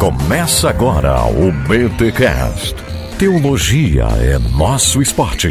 Começa agora o BTCast. Teologia é nosso esporte.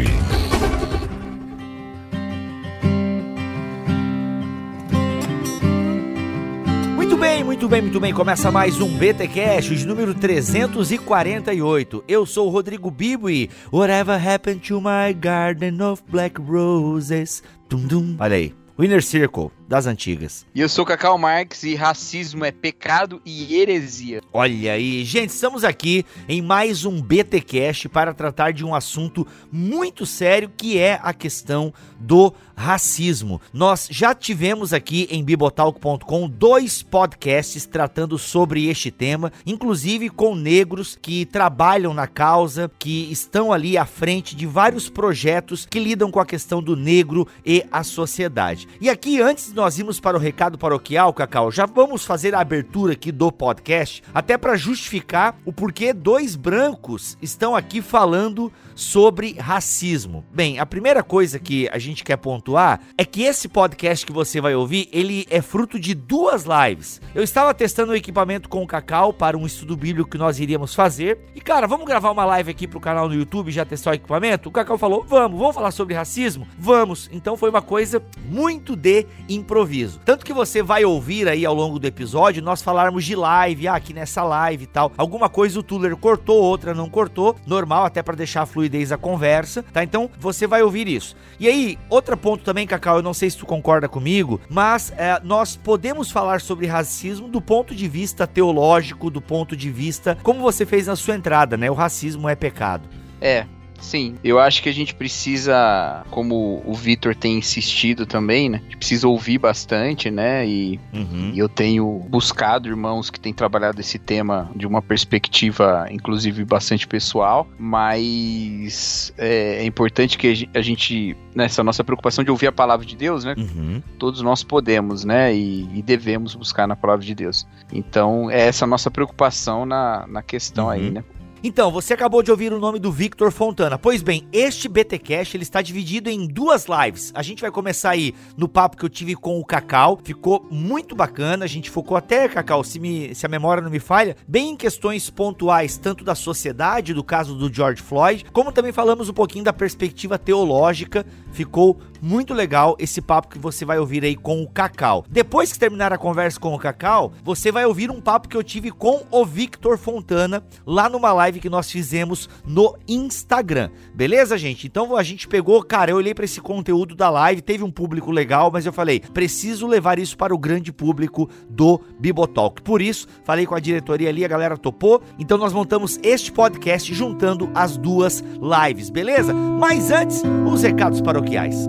Muito bem, muito bem, muito bem. Começa mais um BTcast de número 348. Eu sou o Rodrigo Bibo e Whatever Happened to My Garden of Black Roses? Dum, dum. Olha aí. Winner Circle das antigas. E eu sou Cacau Marx e racismo é pecado e heresia. Olha aí, gente, estamos aqui em mais um BTcast para tratar de um assunto muito sério que é a questão do racismo. Nós já tivemos aqui em bibotalk.com dois podcasts tratando sobre este tema, inclusive com negros que trabalham na causa, que estão ali à frente de vários projetos que lidam com a questão do negro e a sociedade. E aqui antes nós irmos para o recado paroquial, Cacau, já vamos fazer a abertura aqui do podcast, até para justificar o porquê dois brancos estão aqui falando sobre racismo. Bem, a primeira coisa que a gente quer pontuar é que esse podcast que você vai ouvir, ele é fruto de duas lives. Eu estava testando o equipamento com o Cacau para um estudo bíblico que nós iríamos fazer. E cara, vamos gravar uma live aqui pro canal no YouTube já testar o equipamento? O Cacau falou: "Vamos, vamos falar sobre racismo?" Vamos. Então foi uma coisa muito de improviso. Tanto que você vai ouvir aí ao longo do episódio nós falarmos de live, ah, aqui nessa live e tal. Alguma coisa o Tuller cortou, outra não cortou, normal até para deixar a fluidez a conversa, tá? Então você vai ouvir isso. E aí, outro ponto também, Cacau, eu não sei se tu concorda comigo, mas é, nós podemos falar sobre racismo do ponto de vista teológico, do ponto de vista como você fez na sua entrada, né? O racismo é pecado. É, Sim, eu acho que a gente precisa, como o Vitor tem insistido também, né? A gente precisa ouvir bastante, né? E, uhum. e, eu tenho buscado irmãos que têm trabalhado esse tema de uma perspectiva, inclusive, bastante pessoal, mas é, é importante que a gente, nessa nossa preocupação de ouvir a palavra de Deus, né? Uhum. Todos nós podemos, né? E, e, devemos buscar na palavra de Deus. Então, é essa nossa preocupação na, na questão uhum. aí, né? Então, você acabou de ouvir o nome do Victor Fontana. Pois bem, este BTcast ele está dividido em duas lives. A gente vai começar aí no papo que eu tive com o Cacau. Ficou muito bacana. A gente focou até, Cacau, se, me, se a memória não me falha, bem em questões pontuais, tanto da sociedade, do caso do George Floyd, como também falamos um pouquinho da perspectiva teológica. Ficou muito legal esse papo que você vai ouvir aí com o Cacau. Depois que terminar a conversa com o Cacau, você vai ouvir um papo que eu tive com o Victor Fontana lá numa live que nós fizemos no Instagram. Beleza, gente? Então a gente pegou, cara, eu olhei para esse conteúdo da live, teve um público legal, mas eu falei, preciso levar isso para o grande público do Bibotalk. Por isso, falei com a diretoria ali, a galera topou. Então nós montamos este podcast juntando as duas lives, beleza? Mas antes, os recados paroquiais.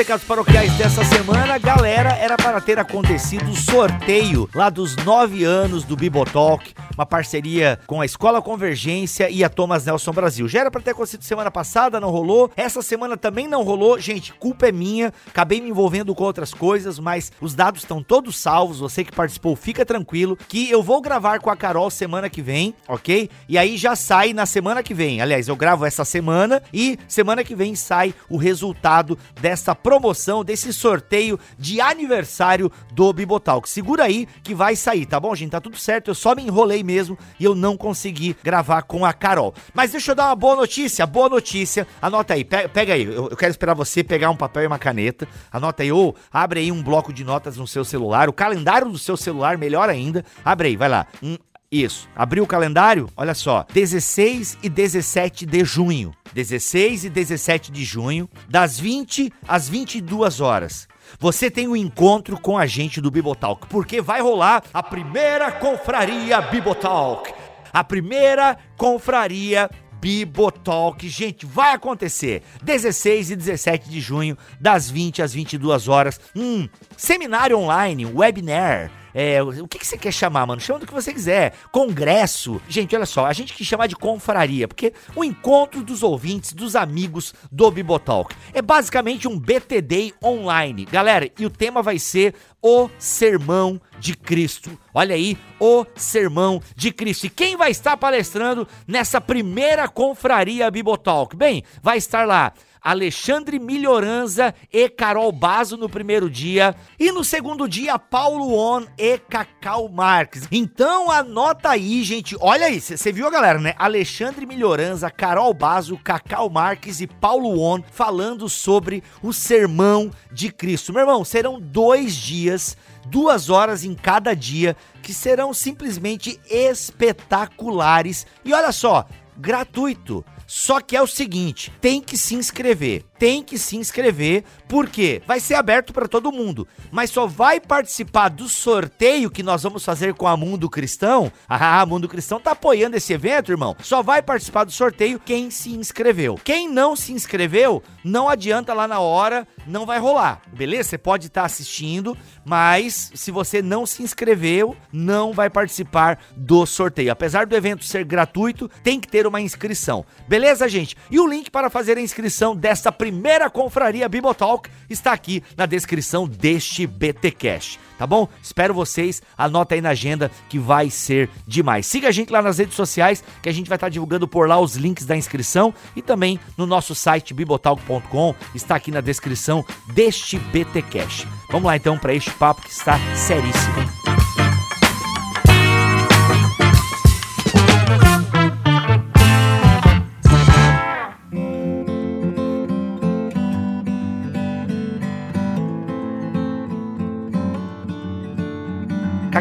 Recados paroquiais dessa semana, galera, era para ter acontecido o sorteio lá dos nove anos do Bibotalk, uma parceria com a Escola Convergência e a Thomas Nelson Brasil. Já era para ter acontecido semana passada, não rolou. Essa semana também não rolou. Gente, culpa é minha. Acabei me envolvendo com outras coisas, mas os dados estão todos salvos. Você que participou, fica tranquilo que eu vou gravar com a Carol semana que vem, ok? E aí já sai na semana que vem. Aliás, eu gravo essa semana e semana que vem sai o resultado dessa promoção desse sorteio de aniversário do Bibotalk. Segura aí que vai sair, tá bom, gente? Tá tudo certo, eu só me enrolei mesmo e eu não consegui gravar com a Carol. Mas deixa eu dar uma boa notícia, boa notícia. Anota aí, pega, pega aí, eu, eu, quero esperar você pegar um papel e uma caneta. Anota aí, ou abre aí um bloco de notas no seu celular, o calendário do seu celular, melhor ainda. Abre aí, vai lá. Um, isso. Abriu o calendário? Olha só. 16 e 17 de junho. 16 e 17 de junho, das 20 às 22 horas. Você tem um encontro com a gente do Bibotalk, porque vai rolar a primeira confraria Bibotalk. A primeira confraria Bibotalk. Gente, vai acontecer 16 e 17 de junho, das 20 às 22 horas. Um seminário online, webinar é, o que, que você quer chamar, mano? Chama do que você quiser. Congresso. Gente, olha só, a gente que chamar de confraria, porque o encontro dos ouvintes, dos amigos do Bibotalk. É basicamente um BTD online. Galera, e o tema vai ser o Sermão de Cristo. Olha aí, o Sermão de Cristo. E quem vai estar palestrando nessa primeira confraria Bibotalk? Bem, vai estar lá Alexandre Milhoranza e Carol Bazo no primeiro dia. E no segundo dia, Paulo On e Cacau Marques. Então anota aí, gente. Olha aí, você viu, galera, né? Alexandre Milhoranza, Carol Bazo, Cacau Marques e Paulo On falando sobre o sermão de Cristo. Meu irmão, serão dois dias duas horas em cada dia, que serão simplesmente espetaculares. E olha só, gratuito. Só que é o seguinte, tem que se inscrever tem que se inscrever, porque vai ser aberto para todo mundo, mas só vai participar do sorteio que nós vamos fazer com a Mundo Cristão. Ah, a Mundo Cristão tá apoiando esse evento, irmão. Só vai participar do sorteio quem se inscreveu. Quem não se inscreveu, não adianta lá na hora, não vai rolar. Beleza? Você pode estar tá assistindo, mas se você não se inscreveu, não vai participar do sorteio. Apesar do evento ser gratuito, tem que ter uma inscrição. Beleza, gente? E o link para fazer a inscrição desta primeira primeira confraria Bibotalk está aqui na descrição deste BT Cash, tá bom? Espero vocês, anota aí na agenda que vai ser demais. Siga a gente lá nas redes sociais, que a gente vai estar divulgando por lá os links da inscrição e também no nosso site bibotalk.com, está aqui na descrição deste BT Cash. Vamos lá então para este papo que está seríssimo.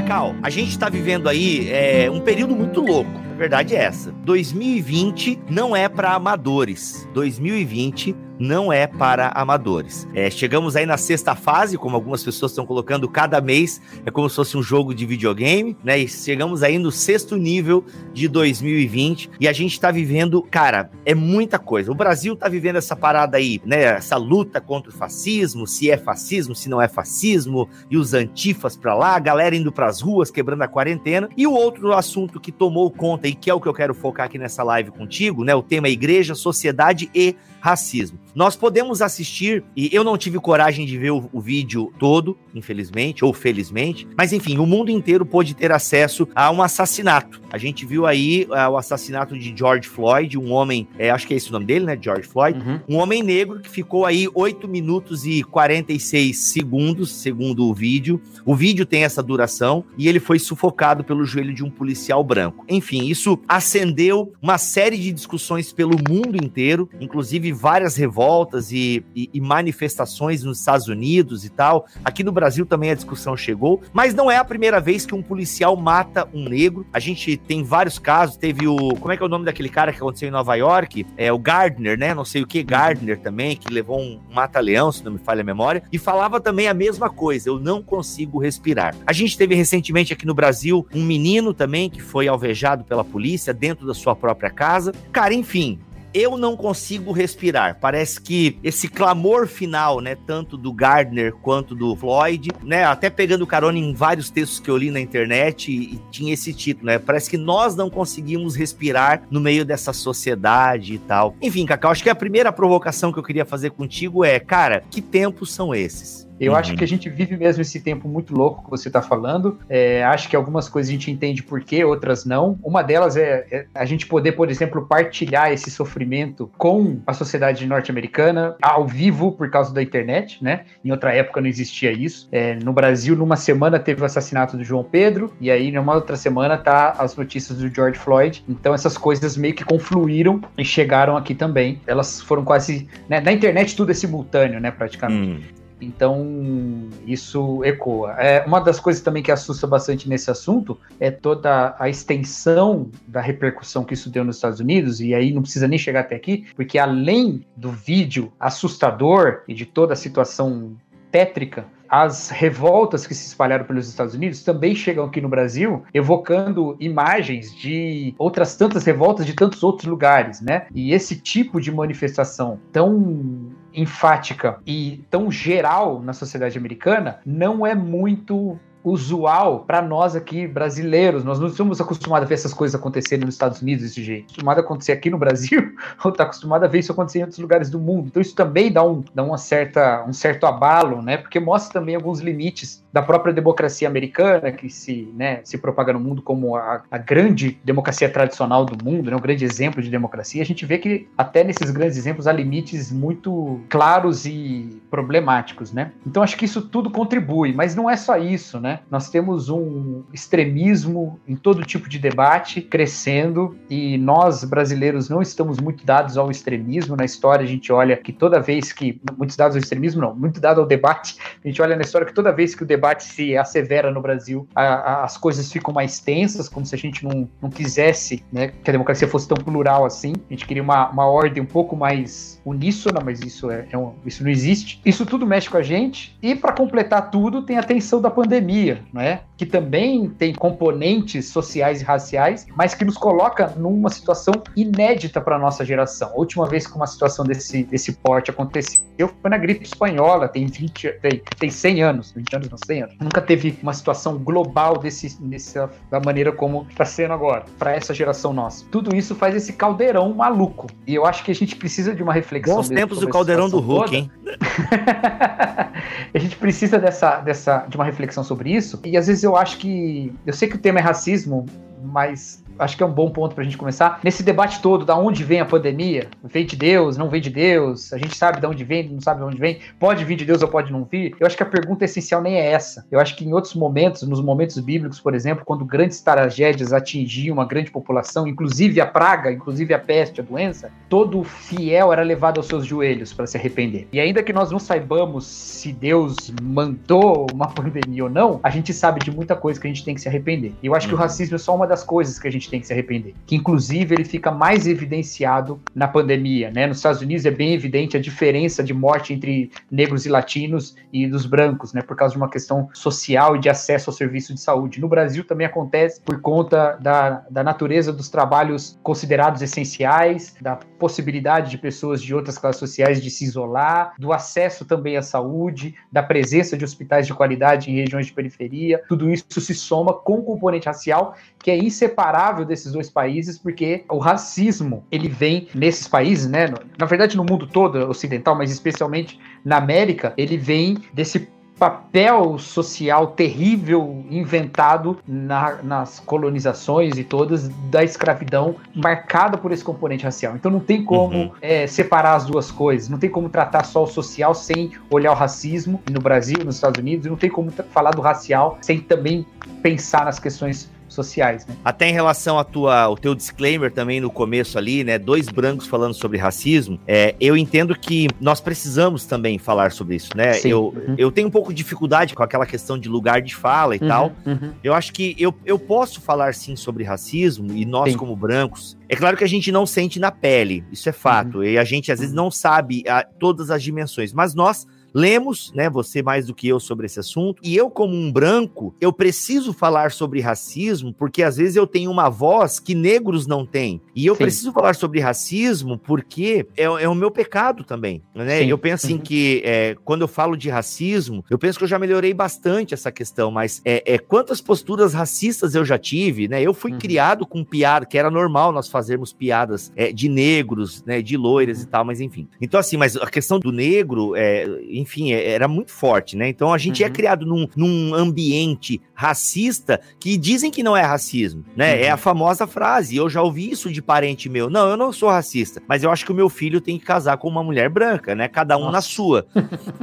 Cacau, a gente está vivendo aí é, um período muito louco. Verdade é essa. 2020 não é para amadores. 2020 não é para amadores. É, chegamos aí na sexta fase, como algumas pessoas estão colocando, cada mês é como se fosse um jogo de videogame, né? E chegamos aí no sexto nível de 2020 e a gente está vivendo, cara, é muita coisa. O Brasil está vivendo essa parada aí, né? Essa luta contra o fascismo, se é fascismo, se não é fascismo, e os antifas para lá, a galera indo para as ruas, quebrando a quarentena. E o outro assunto que tomou conta e que é o que eu quero focar aqui nessa live contigo, né? O tema é igreja, sociedade e racismo. Nós podemos assistir, e eu não tive coragem de ver o, o, vídeo todo, infelizmente, ou felizmente, mas enfim, o mundo inteiro pôde ter acesso a um assassinato. A gente viu aí uh, o assassinato de George Floyd, um homem, é, acho que é esse o nome dele, né? George Floyd, uhum. um homem negro que ficou aí 8 minutos e 46 segundos, segundo o vídeo. O vídeo tem essa duração e ele foi sufocado pelo joelho de um policial branco. Enfim, isso acendeu uma série de discussões pelo mundo inteiro, inclusive várias revoltas e, e, e, manifestações nos Estados Unidos e tal. Aqui no Brasil também a discussão chegou, mas não é a primeira vez que um policial mata um negro. A gente tem vários casos. Teve o. Como é que é o nome daquele cara que aconteceu em Nova York? É o Gardner, né? Não sei o que, Gardner também, que levou um mata-leão, se não me falha a memória, e falava também a mesma coisa: eu não consigo respirar. A gente teve recentemente aqui no Brasil um menino também que foi alvejado pela polícia dentro da sua própria casa. Cara, enfim, eu não consigo respirar. Parece que esse clamor final, né, tanto do Gardner quanto do Floyd, né, até pegando carona em vários textos que eu li na internet e, e tinha esse título, né? Parece que nós não conseguimos respirar no meio dessa sociedade e tal. Enfim, Cacau, acho que a primeira provocação que eu queria fazer contigo é, cara, que tempos são esses? Eu uhum. acho que a gente vive mesmo esse tempo muito louco que você está falando. É, acho que algumas coisas a gente entende por quê, outras não. Uma delas é, é, a gente poder, por exemplo, partilhar esse sofrimento com a sociedade norte-americana ao vivo por causa da internet, né? Em outra época não existia isso. É, no Brasil, numa semana teve o assassinato do João Pedro, e aí numa outra semana tá as notícias do George Floyd. Então essas coisas meio que confluíram e chegaram aqui também. Elas foram quase. Né? Na internet tudo é simultâneo, né? Praticamente. Hum. Então, isso ecoa. É, uma das coisas também que assusta bastante nesse assunto é toda a extensão da repercussão que isso deu nos Estados Unidos, e aí não precisa nem chegar até aqui, porque além do vídeo assustador e de toda a situação tétrica, as revoltas que se espalharam pelos Estados Unidos também chegam aqui no Brasil, evocando imagens de outras tantas revoltas de tantos outros lugares, né? E esse tipo de manifestação tão enfática e tão geral na sociedade americana não é muito usual para nós aqui brasileiros. Nós não estamos acostumados a ver essas coisas acontecerem nos Estados Unidos desse jeito. Acostumado a acontecer aqui no Brasil, ou está acostumado a ver isso acontecer em outros lugares do mundo. Então isso também dá um, dá uma certa, um certo abalo, né? Porque mostra também alguns limites da própria democracia americana, que se, né, se propaga no mundo como a, a grande democracia tradicional do mundo, né, um grande exemplo de democracia. A gente vê que até nesses grandes exemplos há limites muito claros e problemáticos, né? Então acho que isso tudo contribui, mas não é só isso, né? Nós temos um extremismo em todo tipo de debate crescendo e nós brasileiros não estamos muito dados ao extremismo. Na história a gente olha que toda vez que muitos dados ao extremismo não, muito dado ao debate, a gente olha na história que toda vez que o debate se assevera no Brasil, a, a, as coisas ficam mais tensas, como se a gente não, não quisesse, né, que a democracia fosse tão plural assim. A gente queria uma, uma ordem um pouco mais uníssona, mas isso é, é um, isso não existe. Isso tudo mexe com a gente. E para completar tudo, tem a tensão da pandemia, né? Que também tem componentes sociais e raciais, mas que nos coloca numa situação inédita para nossa geração. A última vez que uma situação desse, desse porte aconteceu foi na gripe espanhola, tem 20, tem, tem 100 anos, 20 anos não, 100 anos. Nunca teve uma situação global desse, dessa, da maneira como está sendo agora, para essa geração nossa. Tudo isso faz esse caldeirão maluco. E eu acho que a gente precisa de uma reflexão. Bons tempos do caldeirão do Hulk, toda. hein? a gente precisa dessa, dessa, de uma reflexão sobre isso. E às vezes eu acho que. Eu sei que o tema é racismo, mas acho que é um bom ponto para a gente começar. Nesse debate todo, da onde vem a pandemia? Vem de Deus, não vem de Deus? A gente sabe de onde vem, não sabe de onde vem? Pode vir de Deus ou pode não vir? Eu acho que a pergunta essencial nem é essa. Eu acho que em outros momentos, nos momentos bíblicos, por exemplo, quando grandes tragédias atingiam uma grande população, inclusive a praga, inclusive a peste, a doença, todo fiel era levado aos seus joelhos para se arrepender. E ainda que nós não saibamos se Deus mandou uma pandemia ou não, a gente sabe de muita coisa que a gente tem que se arrepender. E eu acho que o uhum. racismo é só uma das coisas que a gente tem que se arrepender. Que inclusive ele fica mais evidenciado na pandemia, né? Nos Estados Unidos é bem evidente a diferença de morte entre negros e latinos e dos brancos, né? Por causa de uma questão social e de acesso ao serviço de saúde. No Brasil também acontece por conta da, da natureza dos trabalhos considerados essenciais, da possibilidade de pessoas de outras classes sociais de se isolar, do acesso também à saúde, da presença de hospitais de qualidade em regiões de periferia. Tudo isso se soma com o componente racial que é inseparável desses dois países, porque o racismo ele vem nesses países, né? Na verdade, no mundo todo ocidental, mas especialmente na América, ele vem desse papel social terrível inventado na, nas colonizações e todas da escravidão marcada por esse componente racial. Então não tem como uhum. é, separar as duas coisas, não tem como tratar só o social sem olhar o racismo no Brasil, nos Estados Unidos, e não tem como falar do racial sem também pensar nas questões sociais, né? Até em relação a tua, o teu disclaimer também no começo ali, né? Dois brancos falando sobre racismo. É, eu entendo que nós precisamos também falar sobre isso, né? Sim. Eu, uhum. eu tenho um pouco de dificuldade com aquela questão de lugar de fala e uhum, tal. Uhum. Eu acho que eu, eu posso falar sim sobre racismo e nós, sim. como brancos, é claro que a gente não sente na pele, isso é fato. Uhum. E a gente às vezes não sabe a, todas as dimensões, mas nós Lemos, né, você mais do que eu sobre esse assunto, e eu como um branco, eu preciso falar sobre racismo porque às vezes eu tenho uma voz que negros não têm. E eu Sim. preciso falar sobre racismo porque é, é o meu pecado também, né? Eu penso assim uhum. que é, quando eu falo de racismo, eu penso que eu já melhorei bastante essa questão, mas é, é quantas posturas racistas eu já tive, né? Eu fui uhum. criado com piada, que era normal nós fazermos piadas é, de negros, né, de loiras e tal, mas enfim. Então assim, mas a questão do negro, é, enfim, é, era muito forte, né? Então a gente é uhum. é criado num, num, ambiente racista que dizem que não é racismo, né? Uhum. É a famosa frase, eu já ouvi isso de parente meu. Não, eu não sou racista, mas eu acho que o meu filho tem que casar com uma mulher branca, né? Cada um Nossa. na sua.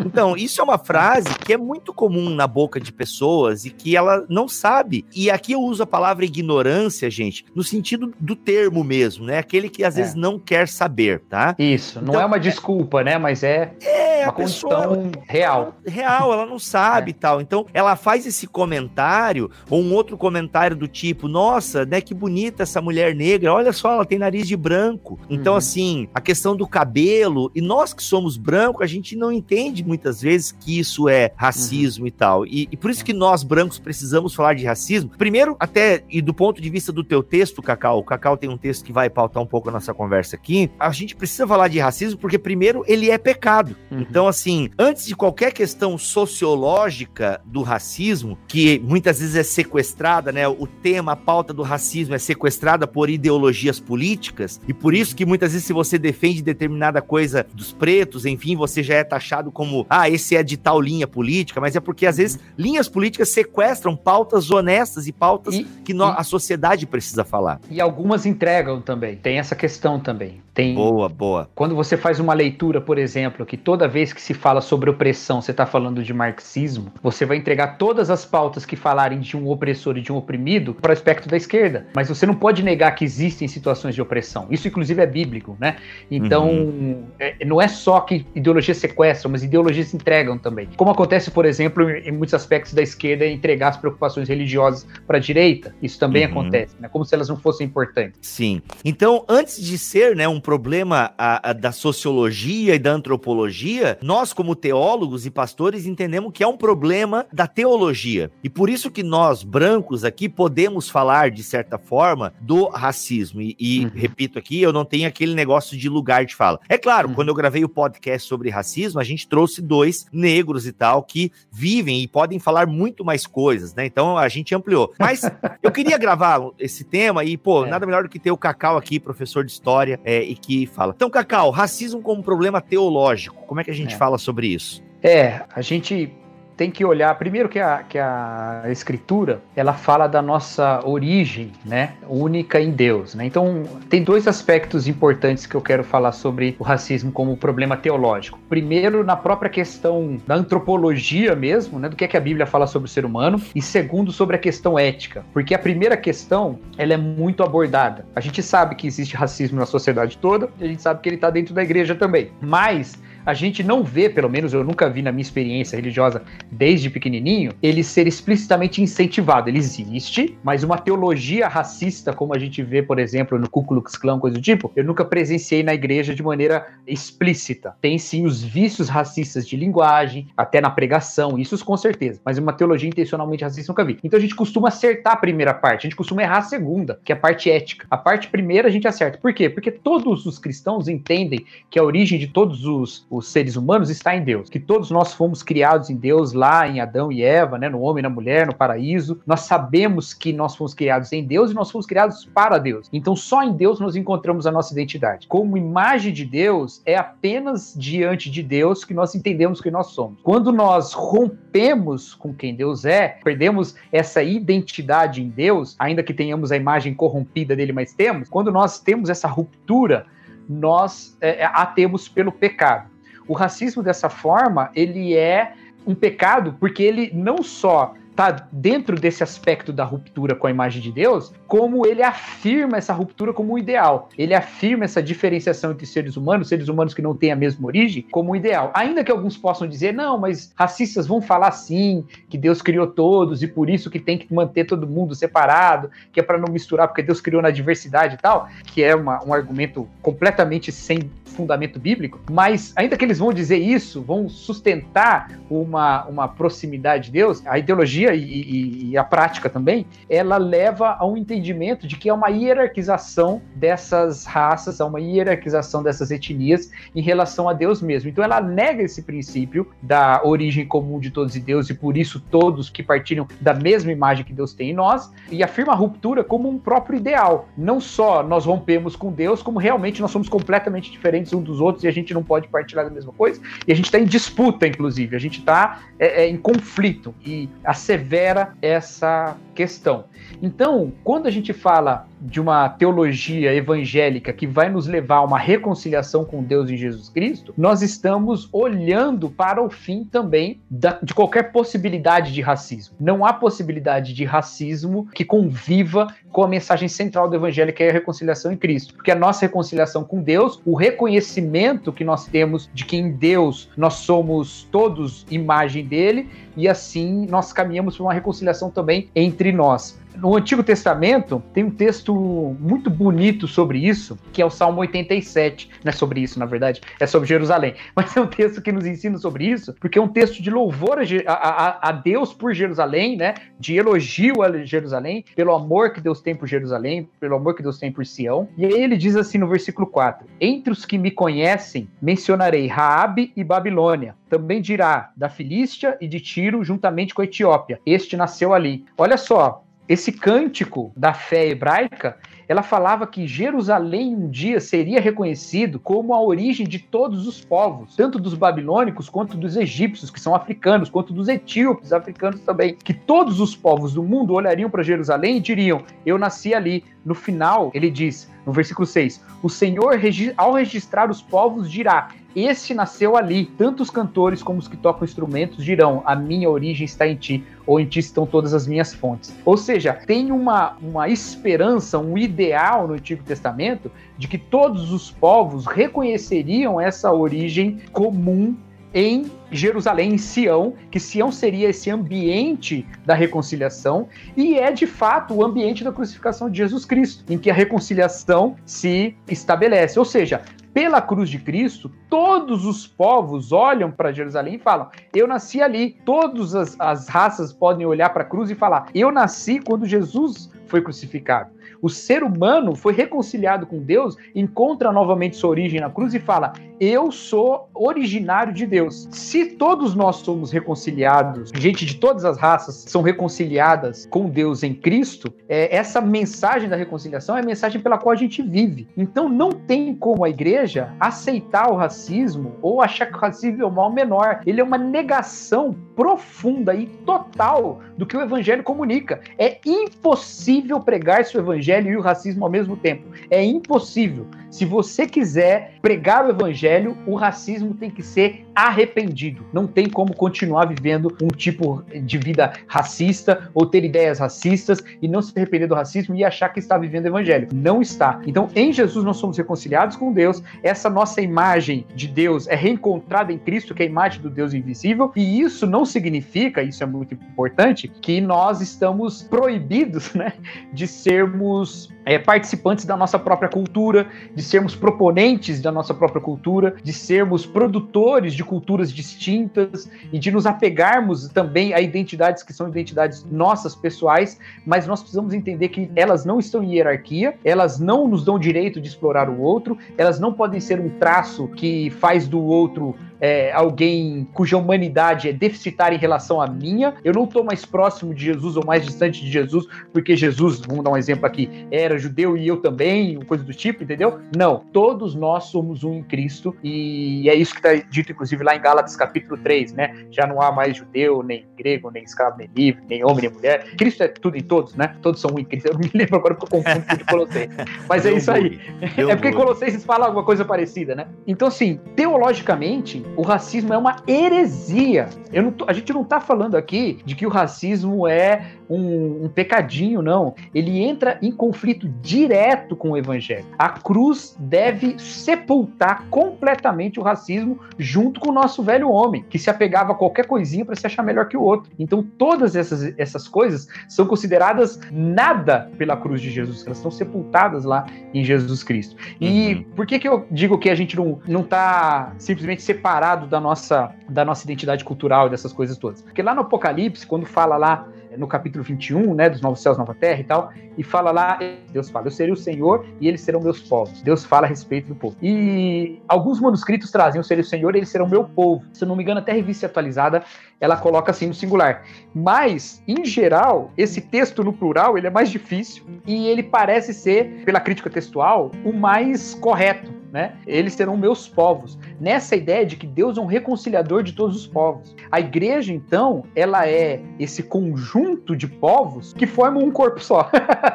Então, isso é uma frase que é muito comum na boca de pessoas e que ela não sabe. E aqui eu uso a palavra ignorância, gente, no sentido do termo mesmo, né? Aquele que às é. vezes não quer saber, tá? Isso, não então, é uma desculpa, né? Mas é, é uma condição real. Real, ela não sabe e é. tal. Então, ela faz esse comentário, ou um outro comentário do tipo: Nossa, né, que bonita essa mulher negra, olha só, ela tem nariz de branco. Então, uhum. assim, a questão do cabelo, e nós que somos brancos, a gente não entende muitas vezes que isso é racismo uhum. e tal. E, e, por isso que nós, brancos, precisamos falar de racismo. Primeiro, até, e do ponto de vista do teu texto, Cacau, o Cacau tem um texto que vai pautar um pouco a nossa conversa aqui, a gente precisa falar de racismo porque, primeiro, ele é pecado. Uhum. Então, assim, antes de qualquer questão sociológica do racismo, que muitas vezes é sequestrada, né? O tema, a pauta do racismo é sequestrada por ideologias políticas, e por isso que muitas vezes, se você defende determinada coisa dos pretos, enfim, você já é taxado como, ah, esse é de tal linha política, mas é porque às vezes linhas políticas sequestram pautas honestas e pautas e, que no, e, a sociedade precisa falar. E algumas entregam também, tem essa questão também. Tem, boa, boa. Quando você faz uma leitura, por exemplo, que toda vez que se fala sobre opressão, você está falando de marxismo, você vai entregar todas as pautas que falarem de um opressor e de um oprimido para o espectro da esquerda. Mas você não pode negar que existem situações de opressão. Isso, inclusive, é bíblico, né? Então, uhum. é, não é só que ideologias sequestram, mas ideologias entregam também. Como acontece, por exemplo, em muitos aspectos da esquerda, entregar as preocupações religiosas para a direita. Isso também uhum. acontece, né? Como se elas não fossem importantes. Sim. Então, antes de ser né, um problema a, a, da sociologia e da antropologia, nós, como teólogos e pastores, entendemos que é um problema da teologia. E por isso que nós, brancos, aqui, podemos falar, de certa forma, do racismo. E, e uhum. repito aqui, eu não tenho aquele negócio de lugar de fala. É claro, uhum. quando eu gravei o podcast sobre racismo, a gente trouxe dois negros e tal que vivem e podem falar muito mais coisas, né? Então a gente ampliou. Mas eu queria gravar esse tema e, pô, é. nada melhor do que ter o Cacau aqui, professor de história, é, e que fala. Então, Cacau, racismo como problema teológico, como é que a gente é. fala sobre isso? É, a gente tem que olhar primeiro que a, que a escritura ela fala da nossa origem, né, única em Deus, né? Então tem dois aspectos importantes que eu quero falar sobre o racismo como problema teológico. Primeiro na própria questão da antropologia mesmo, né, do que é que a Bíblia fala sobre o ser humano, e segundo sobre a questão ética, porque a primeira questão ela é muito abordada. A gente sabe que existe racismo na sociedade toda, a gente sabe que ele está dentro da igreja também, mas a gente não vê, pelo menos eu nunca vi na minha experiência religiosa desde pequenininho, ele ser explicitamente incentivado. Ele existe, mas uma teologia racista, como a gente vê, por exemplo, no Ku Klux Klan, coisa do tipo, eu nunca presenciei na igreja de maneira explícita. Tem sim os vícios racistas de linguagem, até na pregação, isso com certeza, mas uma teologia intencionalmente racista nunca vi. Então a gente costuma acertar a primeira parte, a gente costuma errar a segunda, que é a parte ética. A parte primeira a gente acerta. Por quê? Porque todos os cristãos entendem que a origem de todos os os seres humanos está em Deus, que todos nós fomos criados em Deus lá em Adão e Eva, né, no homem na mulher, no paraíso. Nós sabemos que nós fomos criados em Deus e nós fomos criados para Deus. Então só em Deus nós encontramos a nossa identidade. Como imagem de Deus, é apenas diante de Deus que nós entendemos quem nós somos. Quando nós rompemos com quem Deus é, perdemos essa identidade em Deus, ainda que tenhamos a imagem corrompida dele, mas temos, quando nós temos essa ruptura, nós é, é, a temos pelo pecado. O racismo dessa forma, ele é um pecado porque ele não só está dentro desse aspecto da ruptura com a imagem de Deus, como ele afirma essa ruptura como um ideal. Ele afirma essa diferenciação entre seres humanos, seres humanos que não têm a mesma origem, como um ideal. Ainda que alguns possam dizer, não, mas racistas vão falar sim, que Deus criou todos e por isso que tem que manter todo mundo separado, que é para não misturar, porque Deus criou na diversidade e tal, que é uma, um argumento completamente sem fundamento bíblico, mas ainda que eles vão dizer isso, vão sustentar uma, uma proximidade de Deus, a ideologia e, e, e a prática também, ela leva a um entendimento de que é uma hierarquização dessas raças, a uma hierarquização dessas etnias em relação a Deus mesmo. Então ela nega esse princípio da origem comum de todos e Deus e por isso todos que partilham da mesma imagem que Deus tem em nós e afirma a ruptura como um próprio ideal. Não só nós rompemos com Deus, como realmente nós somos completamente diferentes um dos outros e a gente não pode partilhar da mesma coisa. E a gente está em disputa, inclusive, a gente está é, é, em conflito e assevera essa questão. Então, quando a gente fala de uma teologia evangélica que vai nos levar a uma reconciliação com Deus em Jesus Cristo, nós estamos olhando para o fim também da, de qualquer possibilidade de racismo. Não há possibilidade de racismo que conviva com a mensagem central do evangelho, que é a reconciliação em Cristo. Porque a nossa reconciliação com Deus, o reconhecimento que nós temos de que em Deus nós somos todos imagem dele, e assim nós caminhamos para uma reconciliação também entre nós. No Antigo Testamento tem um texto muito bonito sobre isso, que é o Salmo 87. Não é sobre isso, na verdade, é sobre Jerusalém. Mas é um texto que nos ensina sobre isso, porque é um texto de louvor a, a, a Deus por Jerusalém, né? De elogio a Jerusalém, pelo amor que Deus tem por Jerusalém, pelo amor que Deus tem por Sião. E aí ele diz assim no versículo 4: Entre os que me conhecem, mencionarei Raabe e Babilônia. Também dirá da Filístia e de Tiro, juntamente com a Etiópia. Este nasceu ali. Olha só, esse cântico da fé hebraica, ela falava que Jerusalém um dia seria reconhecido como a origem de todos os povos, tanto dos babilônicos quanto dos egípcios, que são africanos, quanto dos etíopes, africanos também, que todos os povos do mundo olhariam para Jerusalém e diriam: "Eu nasci ali". No final, ele diz, no versículo 6, o Senhor ao registrar os povos dirá: este nasceu ali. Tanto os cantores como os que tocam instrumentos dirão: A minha origem está em ti, ou em ti estão todas as minhas fontes. Ou seja, tem uma, uma esperança, um ideal no Antigo Testamento de que todos os povos reconheceriam essa origem comum em Jerusalém, em Sião, que Sião seria esse ambiente da reconciliação, e é de fato o ambiente da crucificação de Jesus Cristo, em que a reconciliação se estabelece. Ou seja, pela cruz de Cristo, todos os povos olham para Jerusalém e falam: Eu nasci ali. Todas as, as raças podem olhar para a cruz e falar: Eu nasci quando Jesus foi crucificado. O ser humano foi reconciliado com Deus, encontra novamente sua origem na cruz e fala: Eu sou originário de Deus. Se todos nós somos reconciliados, gente de todas as raças são reconciliadas com Deus em Cristo, é, essa mensagem da reconciliação é a mensagem pela qual a gente vive. Então não tem como a igreja aceitar o racismo ou achar que o racismo é o mal menor. Ele é uma negação profunda e total do que o evangelho comunica. É impossível pregar-se o evangelho e o racismo ao mesmo tempo. É impossível. Se você quiser pregar o evangelho, o racismo tem que ser arrependido. Não tem como continuar vivendo um tipo de vida racista ou ter ideias racistas e não se arrepender do racismo e achar que está vivendo o evangelho. Não está. Então, em Jesus nós somos reconciliados com Deus. Essa nossa imagem de Deus é reencontrada em Cristo, que é a imagem do Deus invisível, e isso não significa, isso é muito importante, que nós estamos proibidos, né, de sermos é, participantes da nossa própria cultura, de sermos proponentes da nossa própria cultura, de sermos produtores de culturas distintas e de nos apegarmos também a identidades que são identidades nossas pessoais, mas nós precisamos entender que elas não estão em hierarquia, elas não nos dão direito de explorar o outro, elas não podem ser um traço que faz do outro é, alguém cuja humanidade é deficitária em relação à minha, eu não estou mais próximo de Jesus ou mais distante de Jesus, porque Jesus, vamos dar um exemplo aqui, era judeu e eu também, coisa do tipo, entendeu? Não, todos nós somos um em Cristo e é isso que está dito, inclusive, lá em Gálatas capítulo 3, né? Já não há mais judeu, nem grego, nem escravo, nem livre, nem homem, nem mulher. Cristo é tudo em todos, né? Todos são um em Cristo. Eu não me lembro agora porque eu confundo com de Colossenses. Mas é isso aí. é porque Colossenses fala alguma coisa parecida, né? Então, assim, teologicamente, o racismo é uma heresia. Tô, a gente não está falando aqui de que o racismo é um, um, pecadinho, não. Ele entra em conflito direto com o evangelho. A cruz deve sepultar completamente o racismo junto com o nosso velho homem, que se apegava a qualquer coisinha para se achar melhor que o outro. Então, todas essas, essas coisas são consideradas nada pela cruz de Jesus, elas estão sepultadas lá em Jesus Cristo. E uhum. por que, que eu digo que a gente não está simplesmente separado da nossa, da nossa identidade cultural e dessas coisas todas? Porque lá no Apocalipse, quando fala lá no capítulo 21, né, dos novos céus, nova terra e tal, e fala lá, Deus fala, eu serei o Senhor e eles serão meus povos. Deus fala a respeito do povo. E alguns manuscritos trazem, eu serei o Senhor e eles serão meu povo. Se eu não me engano, até a revista atualizada, ela coloca assim no singular. Mas, em geral, esse texto no plural, ele é mais difícil e ele parece ser, pela crítica textual, o mais correto né? Eles serão meus povos. Nessa ideia de que Deus é um reconciliador de todos os povos. A igreja, então, ela é esse conjunto de povos que formam um corpo só.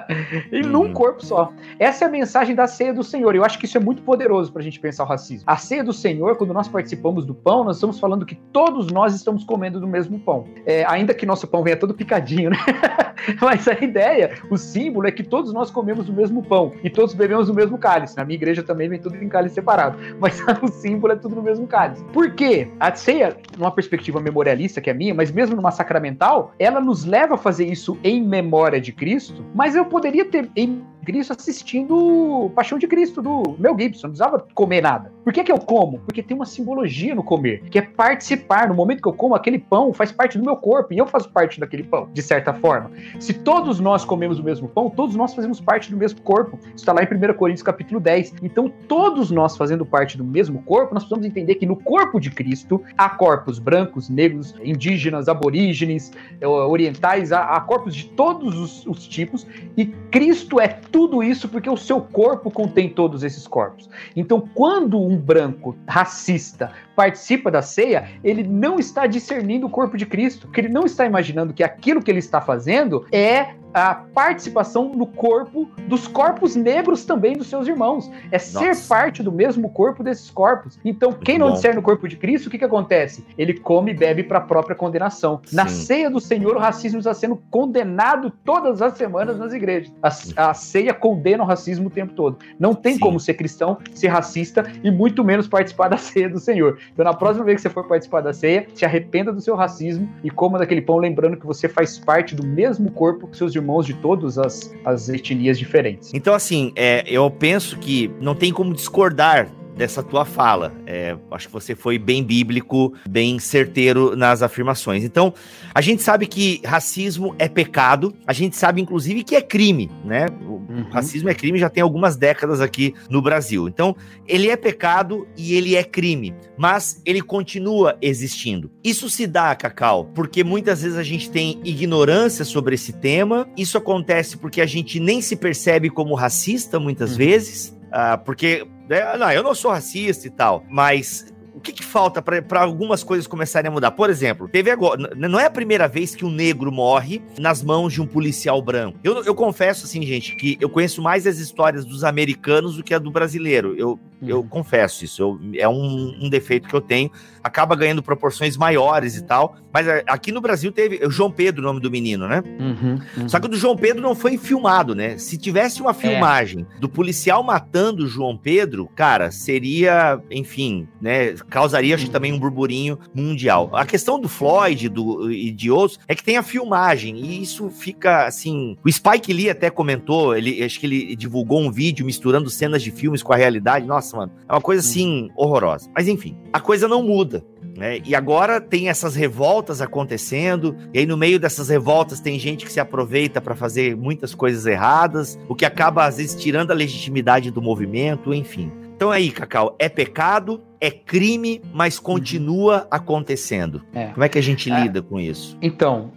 e num uhum. corpo só. Essa é a mensagem da ceia do Senhor. Eu acho que isso é muito poderoso para a gente pensar o racismo. A ceia do Senhor, quando nós participamos do pão, nós estamos falando que todos nós estamos comendo do mesmo pão. É, ainda que nosso pão venha todo picadinho, né? Mas a ideia, o símbolo é que todos nós comemos o mesmo pão e todos bebemos o mesmo cálice. Na minha igreja também vem tudo em cálice separado, mas o símbolo é tudo no mesmo cálice. Por quê? A ceia, numa perspectiva memorialista que é minha, mas mesmo numa sacramental, ela nos leva a fazer isso em memória de Cristo, mas eu poderia ter em Cristo assistindo Paixão de Cristo do Mel Gibson, não precisava comer nada. Por que, que eu como? Porque tem uma simbologia no comer, que é participar. No momento que eu como, aquele pão faz parte do meu corpo e eu faço parte daquele pão, de certa forma. Se todos nós comemos o mesmo pão, todos nós fazemos parte do mesmo corpo. Isso está lá em 1 Coríntios capítulo 10. Então, todos nós fazendo parte do mesmo corpo, nós precisamos entender que no corpo de Cristo há corpos brancos, negros, indígenas, aborígenes, eh, orientais, há, corpos de todos os, os tipos, e Cristo é tudo isso porque o seu corpo contém todos esses corpos. Então, quando um branco racista participa da ceia, ele não está discernindo o corpo de Cristo, ele não está imaginando que aquilo que ele está fazendo é a participação no corpo dos corpos negros também dos seus irmãos. É Nossa. ser parte do mesmo corpo desses corpos. Então, Muito quem não bom. discerne o corpo de Cristo, o que, que acontece? Ele come e bebe para a própria condenação. Sim. Na ceia do Senhor, o racismo está sendo condenado todas as semanas nas igrejas. A, a ceia condena o racismo o tempo todo. Não tem Sim. como ser cristão, ser racista e muito menos participar da ceia do Senhor. Então, na próxima vez que você for participar da ceia, se arrependa do seu racismo e coma daquele pão, lembrando que você faz parte do mesmo corpo que seus irmãos de todas as, as etnias diferentes. Então, assim, é, eu penso que não tem como discordar dessa tua fala. É, acho que você foi bem bíblico, bem certeiro nas afirmações. Então, a gente sabe que racismo é pecado, a gente sabe, inclusive, que é crime, né? O uhum. racismo é crime já tem algumas décadas aqui no Brasil. Então, ele é pecado e ele é crime, mas ele continua existindo. Isso se dá, Cacau, porque muitas vezes a gente tem ignorância sobre esse tema, isso acontece porque a gente nem se percebe como racista muitas uhum. vezes, porque né? Não, eu não sou racista e tal, mas o que, que falta para algumas coisas começarem a mudar? Por exemplo, teve agora. Não é a primeira vez que um negro morre nas mãos de um policial branco. Eu, eu confesso, assim, gente, que eu conheço mais as histórias dos americanos do que a do brasileiro. Eu, eu uhum. confesso isso. Eu, é um, um, defeito que eu tenho. Acaba ganhando proporções maiores e tal. Mas é, aqui no Brasil teve. O João Pedro, o nome do menino, né? Uhum, uhum. Só que o do João Pedro não foi filmado, né? Se tivesse uma é. filmagem é. do policial matando o João Pedro, cara, seria, enfim, né? Causaria acho, também um burburinho mundial. A questão do Floyd do, e de outros é que tem a filmagem. E isso fica assim. O Spike Lee até comentou, ele, acho que ele divulgou um vídeo misturando cenas de filmes com a realidade. Nossa, mano, é uma coisa assim horrorosa. Mas enfim, a coisa não muda. Né? E agora tem essas revoltas acontecendo, e aí no meio dessas revoltas tem gente que se aproveita para fazer muitas coisas erradas, o que acaba às vezes tirando a legitimidade do movimento, enfim. Então aí, Cacau, é pecado, é crime, mas continua acontecendo. É. Como é que a gente é. lida com isso? Então,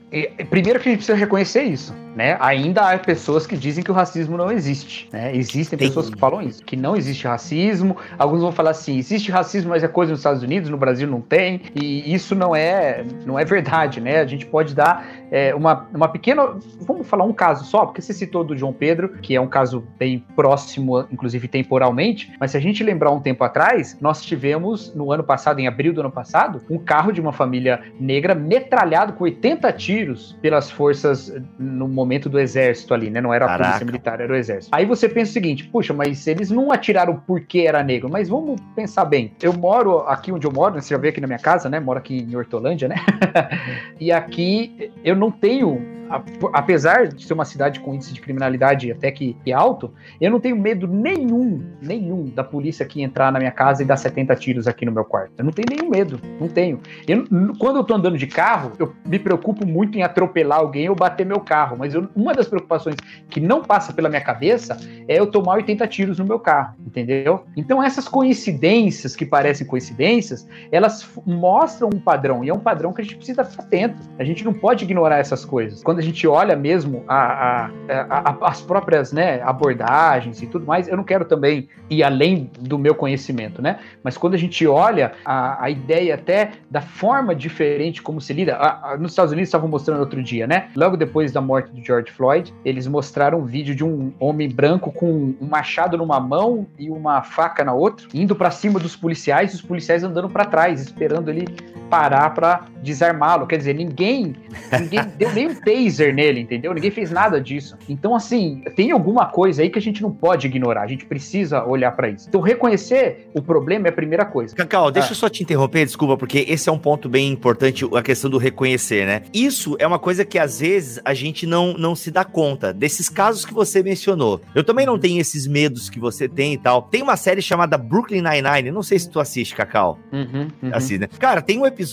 primeiro que a gente precisa reconhecer isso né? Ainda há pessoas que dizem que o racismo não existe, né? Existem Tem... pessoas que falam isso, que não existe racismo. Alguns vão falar assim, existe racismo, mas é coisa nos Estados Unidos, no Brasil não tem. E isso não é, não é verdade, né? A gente pode dar é, uma, uma pequena, vamos falar um caso só, porque você citou do João Pedro, que é um caso bem próximo, inclusive temporalmente. Mas se a gente lembrar um tempo atrás, nós tivemos no ano passado, em abril do ano passado, um carro de uma família negra metralhado com 80 tiros pelas forças no momento momento do exército ali, né? Não era a Caraca. polícia militar, era o exército. Aí você pensa o seguinte, puxa, mas eles não atiraram porque era negro, mas vamos pensar bem. Eu moro aqui onde eu moro, você já veio aqui na minha casa, né? Moro aqui em Hortolândia, né? e aqui eu não tenho apesar de ser uma cidade com índice de criminalidade até que, alto, eu não tenho medo nenhum, nenhum da polícia aqui entrar na minha casa e dar 70 tiros aqui no meu quarto. Eu não tenho nenhum medo, não tenho. Eu, quando eu tô andando de carro, eu me preocupo muito em atropelar alguém ou bater meu carro, mas eu, uma das preocupações que não passa pela minha cabeça é eu tomar 80 tiros no meu carro, entendeu? Então essas coincidências que parecem coincidências, elas mostram um padrão, e é um padrão que a gente precisa estar atento. A gente não pode ignorar essas coisas. Quando gente olha mesmo a, a, a, as próprias né, abordagens e tudo mais, eu não quero também ir além do meu conhecimento, né? Mas quando a gente olha a, ideia até da forma diferente como se lida, nos Estados Unidos estavam mostrando outro dia, né? Logo depois da morte do George Floyd, eles mostraram um vídeo de um homem branco com um machado numa mão e uma faca na outra, indo para cima dos policiais, os policiais andando para trás, esperando ele parar para desarmá-lo. Quer dizer, ninguém, ninguém deu nem um taser nele, entendeu? Ninguém fez nada disso. Então, assim, tem alguma coisa aí que a gente não pode ignorar. A gente precisa olhar para isso. Então, reconhecer o problema é a primeira coisa. Cacau, deixa ah. eu só te interromper, desculpa, porque esse é um ponto bem importante, a questão do reconhecer, né? Isso é uma coisa que às vezes a gente não, não se dá conta desses casos que você mencionou. Eu também não tenho esses medos que você tem e tal. Tem uma série chamada Brooklyn Nine-Nine, não sei se tu assiste, Cacau. Uhum, uhum. Assim, né? Cara, tem um episódio,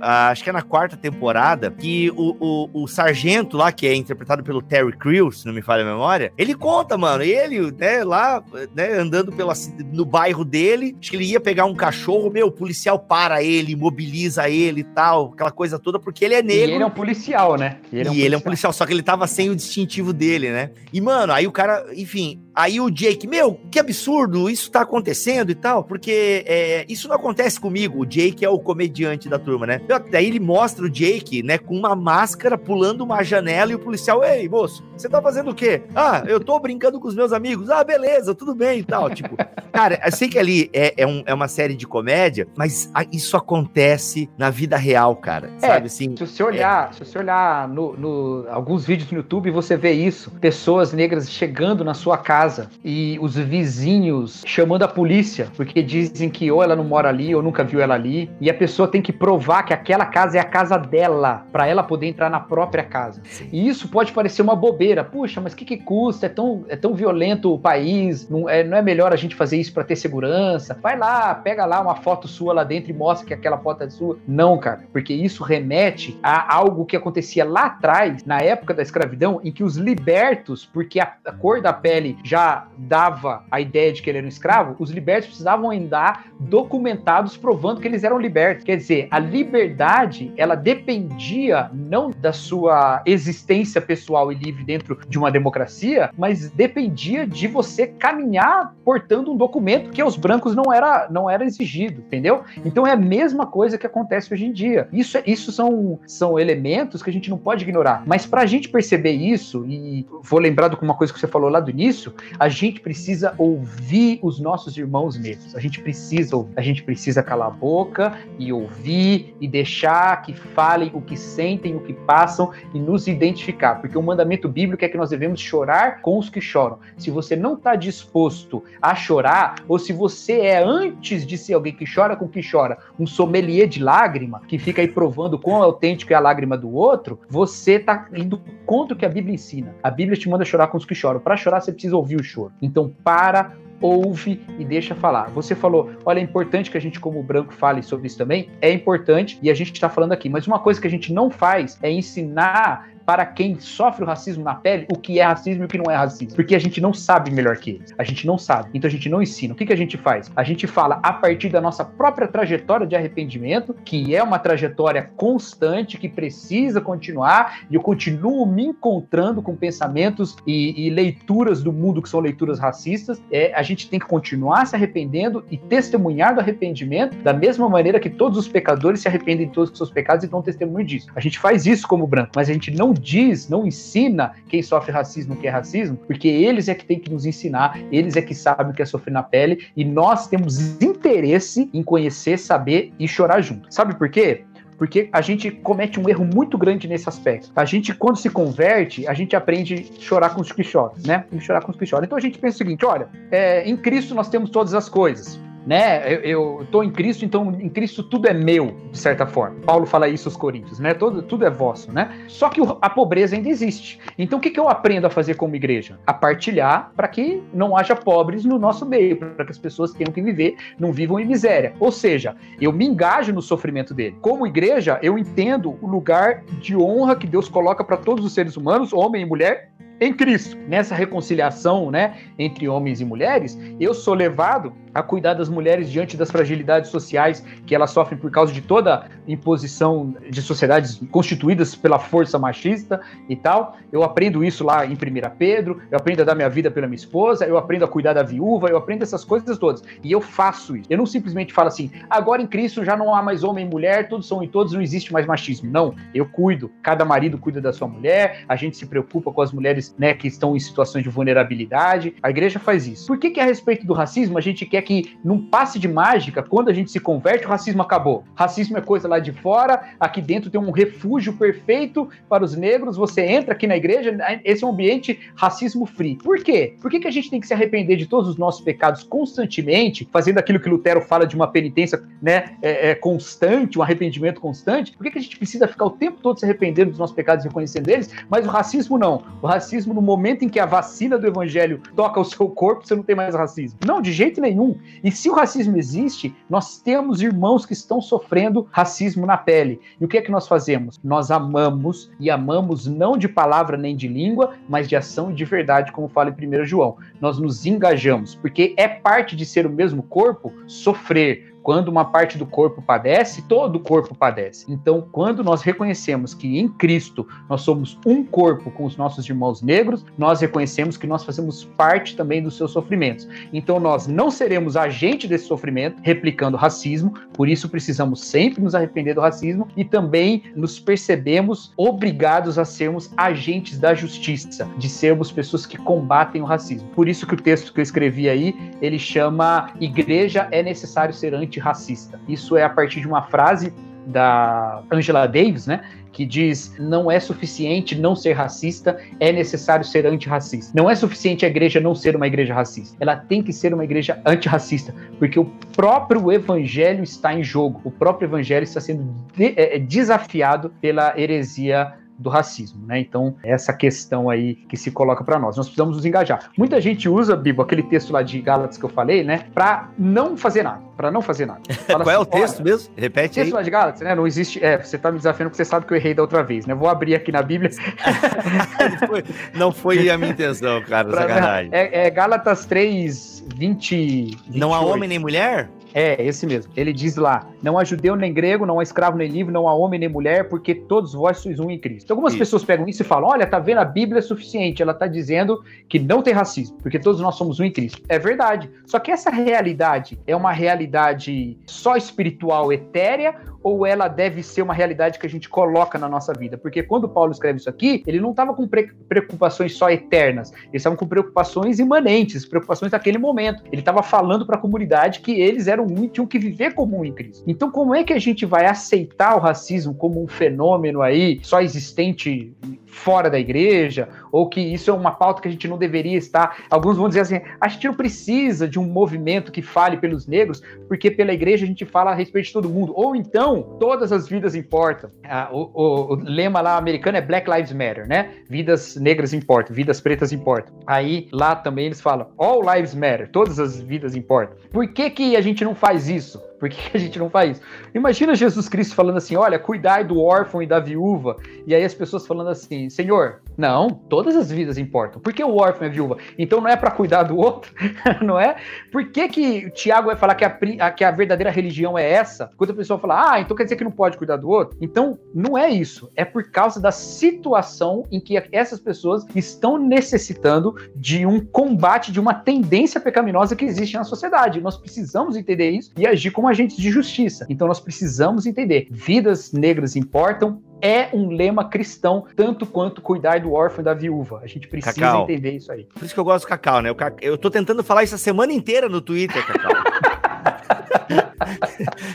ah, acho que é na quarta temporada, que o, o, o sargento lá, que é interpretado pelo Terry Crews, se não me falha a memória, ele conta, mano, ele, né, lá, né, andando pela, no bairro dele, acho que ele ia pegar um cachorro, meu, o policial para ele, mobiliza ele e tal, aquela coisa toda, porque ele é negro. E ele é um policial, né? E ele, é um, e policial. ele é um policial, só que ele tava sem o distintivo dele, né? E, mano, aí o cara, enfim, Aí o Jake, meu, que absurdo, isso tá acontecendo e tal, porque é, isso não acontece comigo. O Jake é o comediante da turma, né? Daí ele mostra o Jake, né, com uma máscara pulando uma janela e o policial, ei, moço, você tá fazendo o quê? Ah, eu tô brincando com os meus amigos. Ah, beleza, tudo bem e tal. Tipo, cara, eu sei que ali é, é, um, é uma série de comédia, mas isso acontece na vida real, cara. É, sabe assim? Se você olhar, é... se você olhar no, no, alguns vídeos no YouTube, você vê isso. Pessoas negras chegando na sua casa casa e os vizinhos chamando a polícia, porque dizem que ou ela não mora ali ou nunca viu ela ali, e a pessoa tem que provar que aquela casa é a casa dela, para ela poder entrar na própria casa. Sim. E isso pode parecer uma bobeira. Puxa, mas o que, que custa? É tão, é tão violento o país, não é, não é melhor a gente fazer isso para ter segurança? Vai lá, pega lá uma foto sua lá dentro e mostra que aquela foto é sua. Não, cara, porque isso remete a algo que acontecia lá atrás, na época da escravidão, em que os libertos, porque a, a cor da pele já já dava a ideia de que ele era um escravo, os libertos precisavam andar documentados provando que eles eram libertos. Quer dizer, a liberdade, ela dependia não da sua existência pessoal e livre dentro de uma democracia, mas dependia de você caminhar portando um documento que aos brancos não era, não era exigido, entendeu? Então é a mesma coisa que acontece hoje em dia. Isso, isso são, são elementos que a gente não pode ignorar. Mas para a gente perceber isso, e vou lembrar de uma coisa que você falou lá do início, a gente precisa ouvir os nossos irmãos negros. A gente precisa ouvir. A gente precisa calar a boca e ouvir e deixar que falem o que sentem, o que passam e nos identificar. Porque o mandamento bíblico é que nós devemos chorar com os que choram. Se você não está disposto a chorar, ou se você é, antes de ser alguém que chora com que chora, um sommelier de lágrima, que fica aí provando quão autêntico é a lágrima do outro, você está indo contra o que a Bíblia ensina. A Bíblia te manda chorar com os que choram. Para chorar, você precisa ouvir o choro. Então para, ouve e deixa falar. Você falou, olha, é importante que a gente, como branco, fale sobre isso também. É importante e a gente está falando aqui. Mas uma coisa que a gente não faz é ensinar para quem sofre o racismo na pele o que é racismo e o que não é racismo. Porque a gente não sabe melhor que eles. A gente não sabe. Então a gente não ensina. O que, que a gente faz? A gente fala a partir da nossa própria trajetória de arrependimento, que é uma trajetória constante, que precisa continuar, e eu continuo me encontrando com pensamentos e, e leituras do mundo que são leituras racistas. É, a gente tem que continuar se arrependendo e testemunhar do arrependimento da mesma maneira que todos os pecadores se arrependem de todos os seus pecados e dão testemunho disso. A gente faz isso como branco, mas a gente não diz, não ensina quem sofre racismo que é racismo, porque eles é que tem que nos ensinar, eles é que sabem o que é sofrer na pele, e nós temos interesse em conhecer, saber e chorar junto. Sabe por quê? Porque a gente comete um erro muito grande nesse aspecto. A gente, quando se converte, a gente aprende a chorar com os que choram, né? E chorar com os que choram. Então a gente pensa o seguinte: olha, é, em Cristo nós temos todas as coisas né? Eu, estou em Cristo, então em Cristo tudo é meu, de certa forma. Paulo fala isso aos Coríntios, né? Tudo, tudo é vosso, né? Só que a pobreza ainda existe. Então o que, que eu aprendo a fazer como igreja? A partilhar para que não haja pobres no nosso meio, para que as pessoas tenham que viver, não vivam em miséria. Ou seja, eu me engajo no sofrimento dele. Como igreja, eu entendo o lugar de honra que Deus coloca para todos os seres humanos, homem e mulher, em Cristo. Nessa reconciliação, né, entre homens e mulheres, eu sou levado a cuidar das mulheres diante das fragilidades sociais que elas sofrem por causa de toda imposição de sociedades constituídas pela força machista e tal. Eu aprendo isso lá em 1 Pedro, eu aprendo a dar minha vida pela minha esposa, eu aprendo a cuidar da viúva, eu aprendo essas coisas todas. E eu faço isso. Eu não simplesmente falo assim, agora em Cristo já não há mais homem e mulher, todos são em todos, não existe mais machismo. Não, eu cuido. Cada marido cuida da sua mulher, a gente se preocupa com as mulheres né, que estão em situações de vulnerabilidade. A igreja faz isso. Por que, que a respeito do racismo a gente quer que, num passe de mágica, quando a gente se converte, o racismo acabou. Racismo é coisa lá de fora, aqui dentro tem um refúgio perfeito para os negros. Você entra aqui na igreja, esse é um ambiente racismo free. Por quê? Por que, que a gente tem que se arrepender de todos os nossos pecados constantemente, fazendo aquilo que Lutero fala de uma penitência né, é, é constante, um arrependimento constante? Por que, que a gente precisa ficar o tempo todo se arrependendo dos nossos pecados e reconhecendo eles? Mas o racismo não. O racismo, no momento em que a vacina do evangelho toca o seu corpo, você não tem mais racismo. Não, de jeito nenhum. E se o racismo existe, nós temos irmãos que estão sofrendo racismo na pele. E o que é que nós fazemos? Nós amamos e amamos não de palavra nem de língua, mas de ação e de verdade, como fala em 1 João. Nós nos engajamos, porque é parte de ser o mesmo corpo sofrer, quando uma parte do corpo padece, todo o corpo padece. Então, quando nós reconhecemos que em Cristo nós somos um corpo com os nossos irmãos negros, nós reconhecemos que nós fazemos parte também dos seus sofrimentos. Então, nós não seremos agente desse sofrimento, replicando racismo, por isso precisamos sempre nos arrepender do racismo e também nos percebemos obrigados a sermos agentes da justiça, de sermos pessoas que combatem o racismo. Por isso que o texto que eu escrevi aí, ele chama Igreja é necessário ser anti antirracista. Isso é a partir de uma frase da Angela Davis, né? Que diz: não é suficiente não ser racista, é necessário ser antirracista. Não é suficiente a igreja não ser uma igreja racista. Ela tem que ser uma igreja antirracista, porque o próprio evangelho está em jogo. O próprio evangelho está sendo de, é, desafiado pela heresia do racismo, né? Então, essa questão aí que se coloca para nós. Nós precisamos nos engajar. Muita gente usa, Bibo, aquele texto lá de Gálatas que eu falei, né? Para não fazer nada. Para não fazer nada. Fala Qual assim, é o texto mesmo? Repete texto aí. lá de Gálatas, né? Não existe. É, você tá me desafiando porque você sabe que eu errei da outra vez, né? Vou abrir aqui na Bíblia. não, foi, não, foi, a minha intenção, cara. Pra, sacanagem. É, é Gálatas 3, 20. 28. Não há homem nem mulher? É, esse mesmo. Ele diz lá: não há judeu nem grego, não há escravo nem livre, não há homem nem mulher, porque todos vós sois um em Cristo. Então, algumas isso. pessoas pegam isso e falam: olha, tá vendo? A Bíblia é suficiente. Ela tá dizendo que não tem racismo, porque todos nós somos um em Cristo. É verdade. Só que essa realidade é uma realidade só espiritual, etérea, ou ela deve ser uma realidade que a gente coloca na nossa vida? Porque quando Paulo escreve isso aqui, ele não estava com preocupações só eternas, ele estava com preocupações imanentes, preocupações daquele momento. Ele estava falando para a comunidade que eles eram um e tinham que viver como um em Cristo. Então, como é que a gente vai aceitar o racismo como um fenômeno aí só existente fora da igreja, ou que isso é uma pauta que a gente não deveria estar. Alguns vão dizer assim: a gente não precisa de um movimento que fale pelos negros, porque pela igreja a gente fala a respeito de todo mundo. Ou então, todas as vidas importam. Ah, o, o, o, lema lá americano é Black Lives Matter, né? Vidas negras importam, vidas pretas importam. Aí lá também eles falam All Lives Matter, todas as vidas importam. Por que, que a gente não faz isso? Por que, a gente não faz isso? Imagina Jesus Cristo falando assim: olha, cuidai do órfão e da viúva. E aí as pessoas falando assim: Senhor, não, todas as vidas importam. Por que o órfão é viúva? Então não é para cuidar do outro, não é? Por que, que Tiago vai falar que a, que a verdadeira religião é essa? Quando a pessoa fala, ah, então quer dizer que não pode cuidar do outro? Então não é isso. É por causa da situação em que essas pessoas estão necessitando de um combate, de uma tendência pecaminosa que existe na sociedade. Nós precisamos entender isso e agir como agentes de justiça. Então nós precisamos entender: vidas negras importam, é um lema cristão, tanto quanto cuidar do órfão e da viúva. A gente precisa Cacau. entender isso aí. Por isso que eu gosto do Cacau, né? Eu tô tentando falar isso a semana inteira no Twitter, Cacau.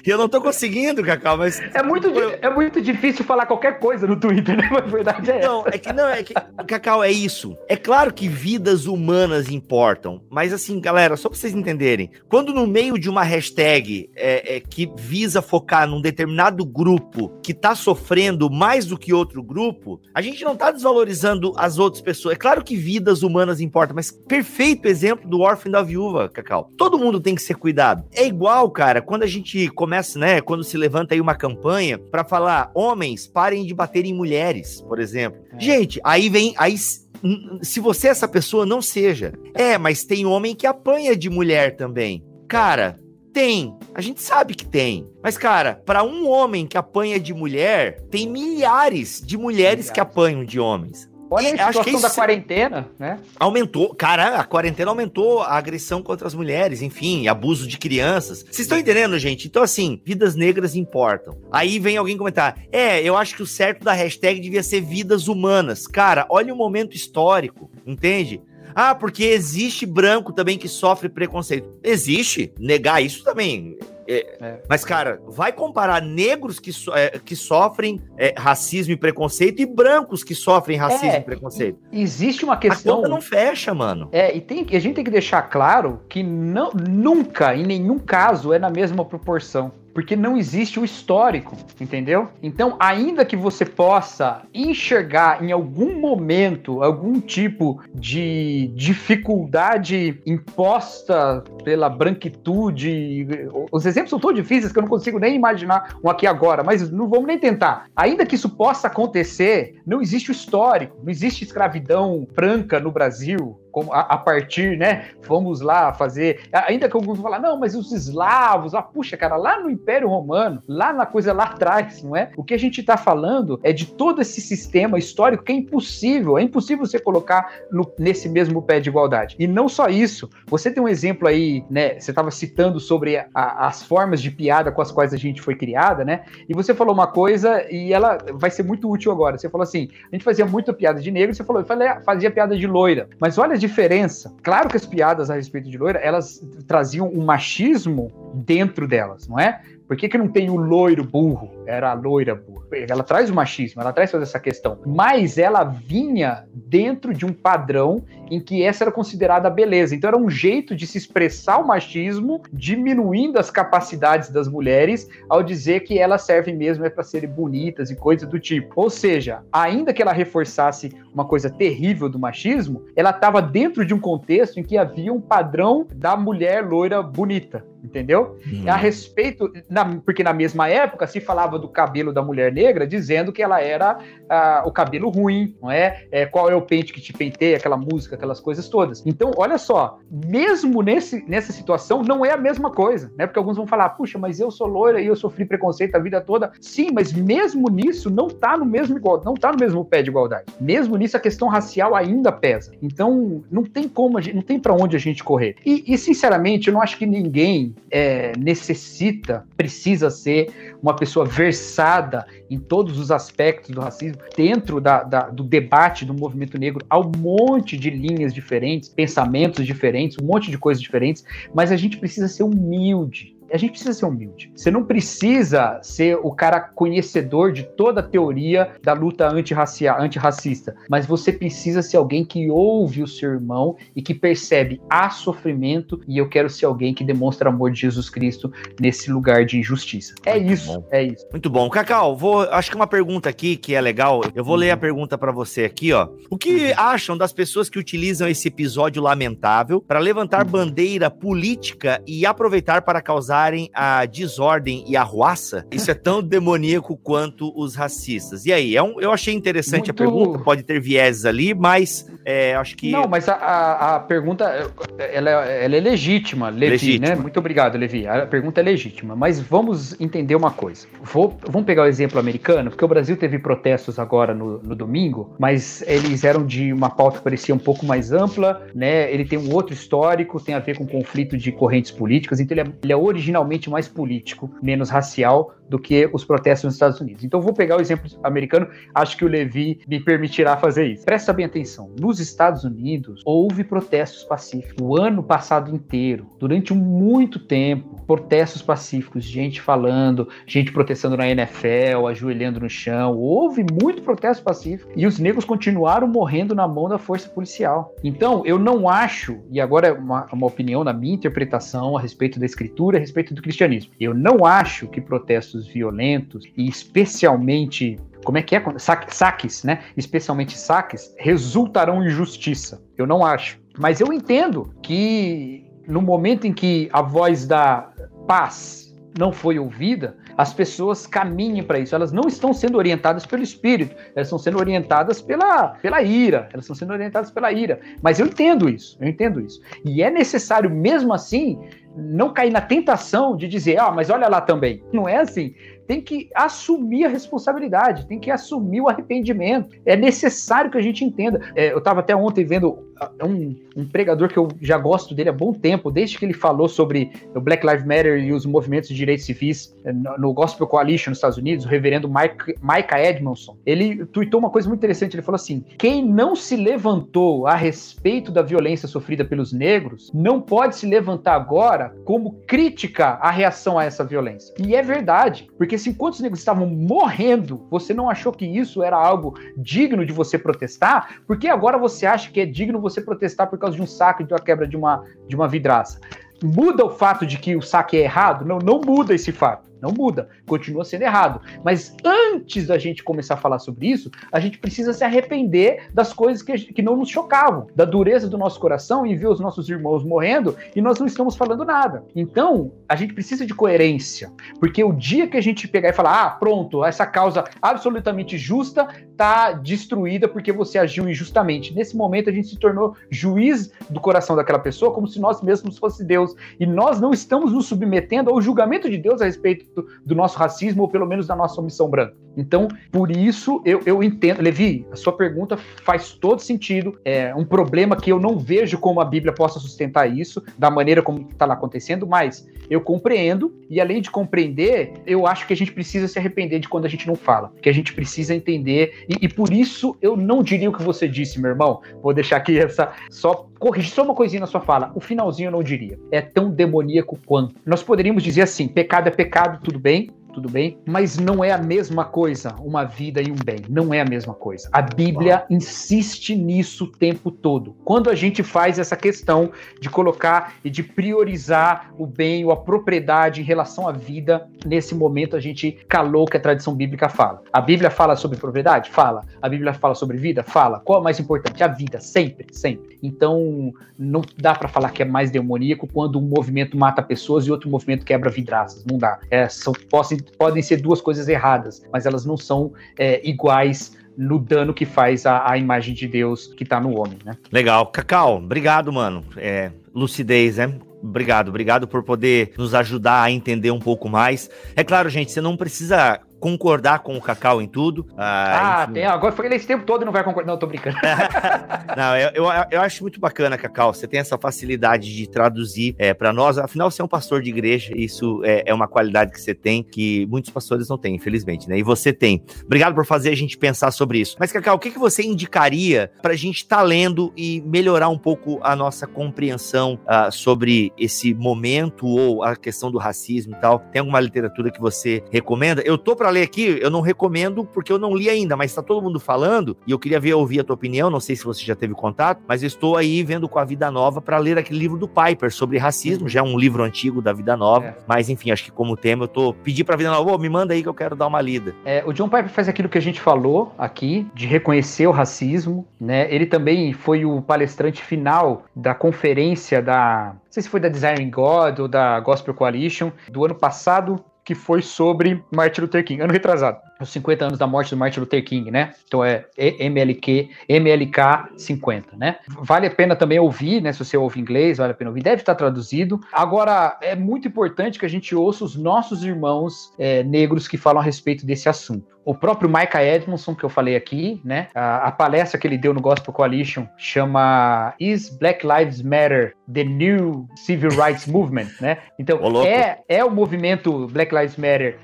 e eu não tô conseguindo, Cacau, mas. É muito, eu... é muito difícil falar qualquer coisa no Twitter, né? Mas a verdade é Não, é que não, é que. Cacau, é isso. É claro que vidas humanas importam, mas assim, galera, só pra vocês entenderem, quando no meio de uma hashtag é, é, que visa focar num determinado grupo que tá sofrendo mais do que outro grupo, a gente não tá desvalorizando as outras pessoas. É claro que vidas humanas importam, mas perfeito exemplo do órfão da viúva, Cacau. Todo mundo tem que ser cuidado. É igual, cara, quando a gente começa, né, quando se levanta aí uma campanha para falar homens parem de bater em mulheres, por exemplo. É. Gente, aí vem aí se você é essa pessoa, não seja. É, mas tem homem que apanha de mulher também. Cara, tem. A gente sabe que tem. Mas, cara, para um homem que apanha de mulher, tem milhares de mulheres milhares. que apanham de homens. Olha a situação que da quarentena, né? Aumentou, cara, a quarentena aumentou a agressão contra as mulheres, enfim, abuso de crianças. Vocês estão entendendo, gente? Então, assim, vidas negras importam. Aí vem alguém comentar: é, eu acho que o certo da hashtag devia ser vidas humanas. Cara, olha o momento histórico, entende? Ah, porque existe branco também que sofre preconceito. Existe. Negar isso também. É, é. Mas, cara, vai comparar negros que, so, é, que sofrem é, racismo e preconceito e brancos que sofrem racismo é, e preconceito. Existe uma questão. A conta não fecha, mano. É, e tem, a gente tem que deixar claro que não, nunca, em nenhum caso, é na mesma proporção porque não existe o histórico, entendeu? Então, ainda que você possa enxergar em algum momento algum tipo de dificuldade imposta pela branquitude, os exemplos são tão difíceis que eu não consigo nem imaginar um aqui agora, mas não vamos nem tentar. Ainda que isso possa acontecer, não existe o histórico, não existe escravidão branca no Brasil, como a, a, partir, né? Vamos lá fazer. Ainda que alguns vão falar, não, mas os eslavos, ah, puxa, cara, lá no Império Romano, lá na coisa lá atrás, não é? O que a gente está falando é de todo esse sistema histórico que é impossível, é impossível você colocar no, nesse mesmo pé de igualdade. E não só isso, você tem um exemplo aí, né? Você estava citando sobre a, as formas de piada com as quais a gente foi criada, né? E você falou uma coisa e ela vai ser muito útil agora. Você falou assim: a gente fazia muita piada de negro, você falou, eu fazia piada de loira. Mas olha diferença. Claro que as piadas a respeito de loira, elas traziam um machismo dentro delas, não é? Por que, que não tem o loiro burro? Era a loira burra. Ela traz o machismo, ela traz toda essa questão. Mas ela vinha dentro de um padrão em que essa era considerada a beleza. Então era um jeito de se expressar o machismo, diminuindo as capacidades das mulheres, ao dizer que elas servem mesmo é para serem bonitas e coisas do tipo. Ou seja, ainda que ela reforçasse uma coisa terrível do machismo, ela estava dentro de um contexto em que havia um padrão da mulher loira bonita entendeu? Hum. A respeito, na, porque na mesma época se falava do cabelo da mulher negra, dizendo que ela era ah, o cabelo ruim, não é? é? Qual é o pente que te pentei, aquela música, aquelas coisas todas. Então, olha só, mesmo nesse, nessa situação, não é a mesma coisa, né? Porque alguns vão falar, puxa, mas eu sou loira e eu sofri preconceito a vida toda. Sim, mas mesmo nisso não tá no mesmo igual, não tá no mesmo pé de igualdade. Mesmo nisso a questão racial ainda pesa. Então, não tem como, não tem para onde a gente correr. E, e, sinceramente, eu não acho que ninguém é, necessita, precisa ser uma pessoa versada em todos os aspectos do racismo, dentro da, da, do debate do movimento negro, há um monte de linhas diferentes, pensamentos diferentes, um monte de coisas diferentes, mas a gente precisa ser humilde a gente precisa ser humilde. Você não precisa ser o cara conhecedor de toda a teoria da luta antirracista, mas você precisa ser alguém que ouve o seu irmão e que percebe há sofrimento e eu quero ser alguém que demonstra amor de Jesus Cristo nesse lugar de injustiça. É Muito isso, bom. é isso. Muito bom. Cacau, vou, acho que uma pergunta aqui que é legal. Eu vou ler a pergunta para você aqui, ó. O que acham das pessoas que utilizam esse episódio lamentável para levantar bandeira política e aproveitar para causar a desordem e a ruaça, isso é tão demoníaco quanto os racistas. E aí, é um, eu achei interessante Muito... a pergunta, pode ter vieses ali, mas é, acho que. Não, mas a, a, a pergunta ela, ela, é legítima, Levi, né? legítima. né? Muito obrigado, Levi. A pergunta é legítima, mas vamos entender uma coisa. Vou, vamos pegar o exemplo americano, porque o Brasil teve protestos agora no, no domingo, mas eles eram de uma pauta que parecia um pouco mais ampla, né? Ele tem um outro histórico, tem a ver com conflito de correntes políticas, então ele é, ele é original originalmente mais político, menos racial do que os protestos nos Estados Unidos. Então vou pegar o exemplo americano, acho que o Levi me permitirá fazer isso. Presta bem atenção. Nos Estados Unidos houve protestos pacíficos o ano passado inteiro, durante muito tempo, protestos pacíficos, gente falando, gente protestando na NFL, ajoelhando no chão. Houve muito protesto pacífico e os negros continuaram morrendo na mão da força policial. Então, eu não acho, e agora é uma, uma opinião na minha interpretação a respeito da escritura, a respeito do cristianismo. Eu não acho que protestos violentos, e especialmente como é que é? Saques, né? Especialmente saques, resultarão em justiça. Eu não acho. Mas eu entendo que no momento em que a voz da paz não foi ouvida, as pessoas caminhem para isso. Elas não estão sendo orientadas pelo espírito, elas estão sendo orientadas pela, pela ira. Elas estão sendo orientadas pela ira. Mas eu entendo isso, eu entendo isso. E é necessário, mesmo assim, não cair na tentação de dizer, ah, mas olha lá também. Não é assim tem que assumir a responsabilidade, tem que assumir o arrependimento. É necessário que a gente entenda. É, eu estava até ontem vendo uh, um, um, pregador que eu já gosto dele há bom tempo, desde que ele falou sobre o Black Lives Matter e os movimentos de direitos civis é, no Gospel Coalition nos Estados Unidos, o reverendo Mike, Micah Edmondson. Ele tweetou uma coisa muito interessante. Ele falou assim: quem não se levantou a respeito da violência sofrida pelos negros não pode se levantar agora como crítica à reação a essa violência. E é verdade, porque se enquanto os negros estavam morrendo, você não achou que isso era algo digno de você protestar, por que agora você acha que é digno você protestar por causa de um saco e de uma quebra de uma, de uma vidraça? Muda o fato de que o saque é errado? Não, não muda esse fato. Não muda, continua sendo errado. Mas antes da gente começar a falar sobre isso, a gente precisa se arrepender das coisas que, que não nos chocavam, da dureza do nosso coração e ver os nossos irmãos morrendo e nós não estamos falando nada. Então, a gente precisa de coerência, porque o dia que a gente pegar e falar, ah, pronto, essa causa absolutamente justa está destruída porque você agiu injustamente. Nesse momento, a gente se tornou juiz do coração daquela pessoa, como se nós mesmos fosse Deus. E nós não estamos nos submetendo ao julgamento de Deus a respeito do, nosso racismo, ou pelo menos da nossa omissão branca. Então, por isso, eu, eu entendo. Levi, a sua pergunta faz todo sentido. É um problema que eu não vejo como a Bíblia possa sustentar isso, da maneira como está lá acontecendo, mas eu compreendo, e além de compreender, eu acho que a gente precisa se arrepender de quando a gente não fala, que a gente precisa entender, e, e por isso eu não diria o que você disse, meu irmão. Vou deixar aqui essa. Só corrigir só uma coisinha na sua fala. O finalzinho eu não diria. É tão demoníaco quanto. Nós poderíamos dizer assim: pecado é pecado, tudo bem, tudo bem? Mas não é a mesma coisa uma vida e um bem. Não é a mesma coisa. A Bíblia insiste nisso o tempo todo. Quando a gente faz essa questão de colocar e de priorizar o bem ou a propriedade em relação à vida, nesse momento a gente calou o que a tradição bíblica fala. A Bíblia fala sobre propriedade? Fala. A Bíblia fala sobre vida? Fala. Qual é o mais importante? A vida, sempre, sempre. Então, não dá para falar que é mais demoníaco quando um movimento mata pessoas e outro movimento quebra vidraças. Não dá. É, são, possam podem ser duas coisas erradas, mas elas não são é, iguais no dano que faz a, a imagem de Deus que está no homem, né? Legal. Cacau, obrigado, mano. É, lucidez, né? Obrigado, obrigado por poder nos ajudar a entender um pouco mais. É claro, gente, você não precisa concordar com o Cacau em tudo. Ah, ah tem, agora foi esse tempo todo e não vai concordar. Não, tô brincando. não, eu, eu, eu, acho muito bacana, Cacau. Você tem essa facilidade de traduzir é, para nós. Afinal, você é um pastor de igreja, isso é, é, uma qualidade que você tem, que muitos pastores não têm, infelizmente, né? E você tem. Obrigado por fazer a gente pensar sobre isso. Mas, Cacau, o que, que você indicaria para a gente estar tá lendo e melhorar um pouco a nossa compreensão uh, sobre esse momento ou a questão do racismo e tal? Tem alguma literatura que você recomenda? Eu tô para ler aqui, eu não recomendo porque eu não li ainda, mas está todo mundo falando e eu queria ver ouvir a tua opinião. Não sei se você já teve contato, mas eu estou aí vendo com a Vida Nova para ler aquele livro do Piper sobre racismo, já é um livro antigo da Vida Nova, é. mas enfim, acho que como tema eu tô pedi para Vida Nova, oh, me manda aí que eu quero dar uma lida. É, o John Piper faz aquilo que a gente falou aqui de reconhecer o racismo, né? Ele também foi o palestrante final da conferência da não sei se foi da Design God ou da Gospel Coalition do ano passado, que foi sobre Martin Luther King, ano retrasado os 50 anos da morte do Martin Luther King, né? Então é MLK, MLK 50, né? Vale a pena também ouvir, né? Se você ouve inglês, vale a pena ouvir. Deve estar traduzido. Agora, é muito importante que a gente ouça os nossos irmãos é, negros que falam a respeito desse assunto. O próprio Micah Edmondson, que eu falei aqui, né? A, a, palestra que ele deu no Gospel Coalition chama Is Black Lives Matter the New Civil Rights Movement, né? Então, é, é o movimento Black Lives Matter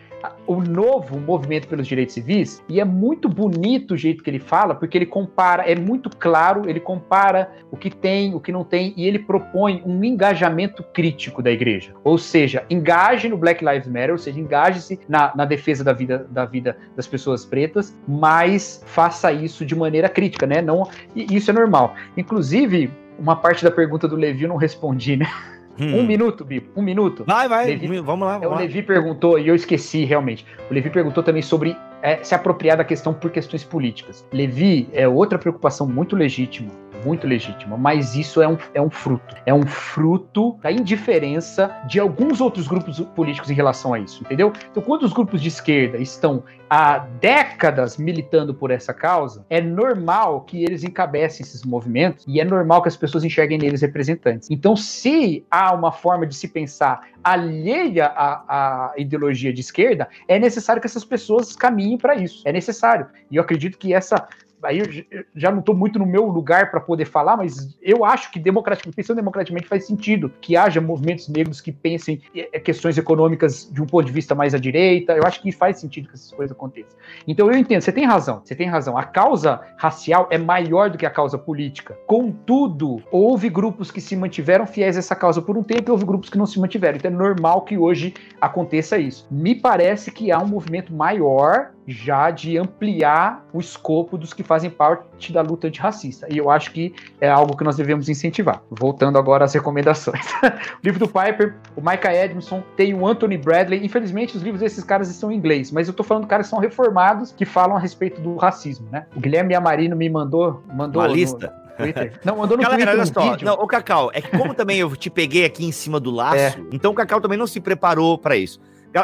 o novo movimento pelos direitos civis, e é muito bonito o jeito que ele fala, porque ele compara, é muito claro, ele compara o que tem, o que não tem, e ele propõe um engajamento crítico da igreja. Ou seja, engaje no Black Lives Matter, ou seja, engaje-se na, na defesa da vida, da vida das pessoas pretas, mas faça isso de maneira crítica, né? Não, e isso é normal. Inclusive, uma parte da pergunta do Levi eu não respondi, né? Hum. Um minuto, Bipo, um minuto. Vai, vai, Levi, vamos lá. Vamos o Levi perguntou, e eu esqueci realmente. O Levi perguntou também sobre é, se apropriar da questão por questões políticas. Levi é outra preocupação muito legítima muito legítima, mas isso é um, é um fruto. É um fruto da indiferença de alguns outros grupos políticos em relação a isso, entendeu? Então, quando os grupos de esquerda estão há décadas militando por essa causa, é normal que eles encabecem esses movimentos e é normal que as pessoas enxerguem neles representantes. Então, se há uma forma de se pensar alheia à, à ideologia de esquerda, é necessário que essas pessoas caminhem para isso. É necessário. E eu acredito que essa aí eu já não estou muito no meu lugar para poder falar, mas eu acho que democraticamente, pensando democraticamente faz sentido que haja movimentos negros que pensem é, questões econômicas de um ponto de vista mais à direita. Eu acho que faz sentido que essas coisas aconteçam. Então eu entendo, você tem razão, você tem razão. A causa racial é maior do que a causa política. Contudo, houve grupos que se mantiveram fiéis a essa causa por um tempo e houve grupos que não se mantiveram. Então é normal que hoje aconteça isso. Me parece que há um movimento maior já de ampliar o escopo dos que fazem parte da luta antirracista. E eu acho que é algo que nós devemos incentivar. Voltando agora às recomendações. o livro do Piper, o Micah Edmondson, tem o Anthony Bradley. Infelizmente, os livros desses caras estão em inglês, mas eu tô falando caras que são reformados, que falam a respeito do racismo, né? O Guilherme Amarino me mandou... mandou Uma lista? Twitter. Não, mandou no Galera, Twitter olha só. Vídeo. Não, o Cacau, é que como também eu te peguei aqui em cima do laço, é. então o Cacau também não se preparou para isso.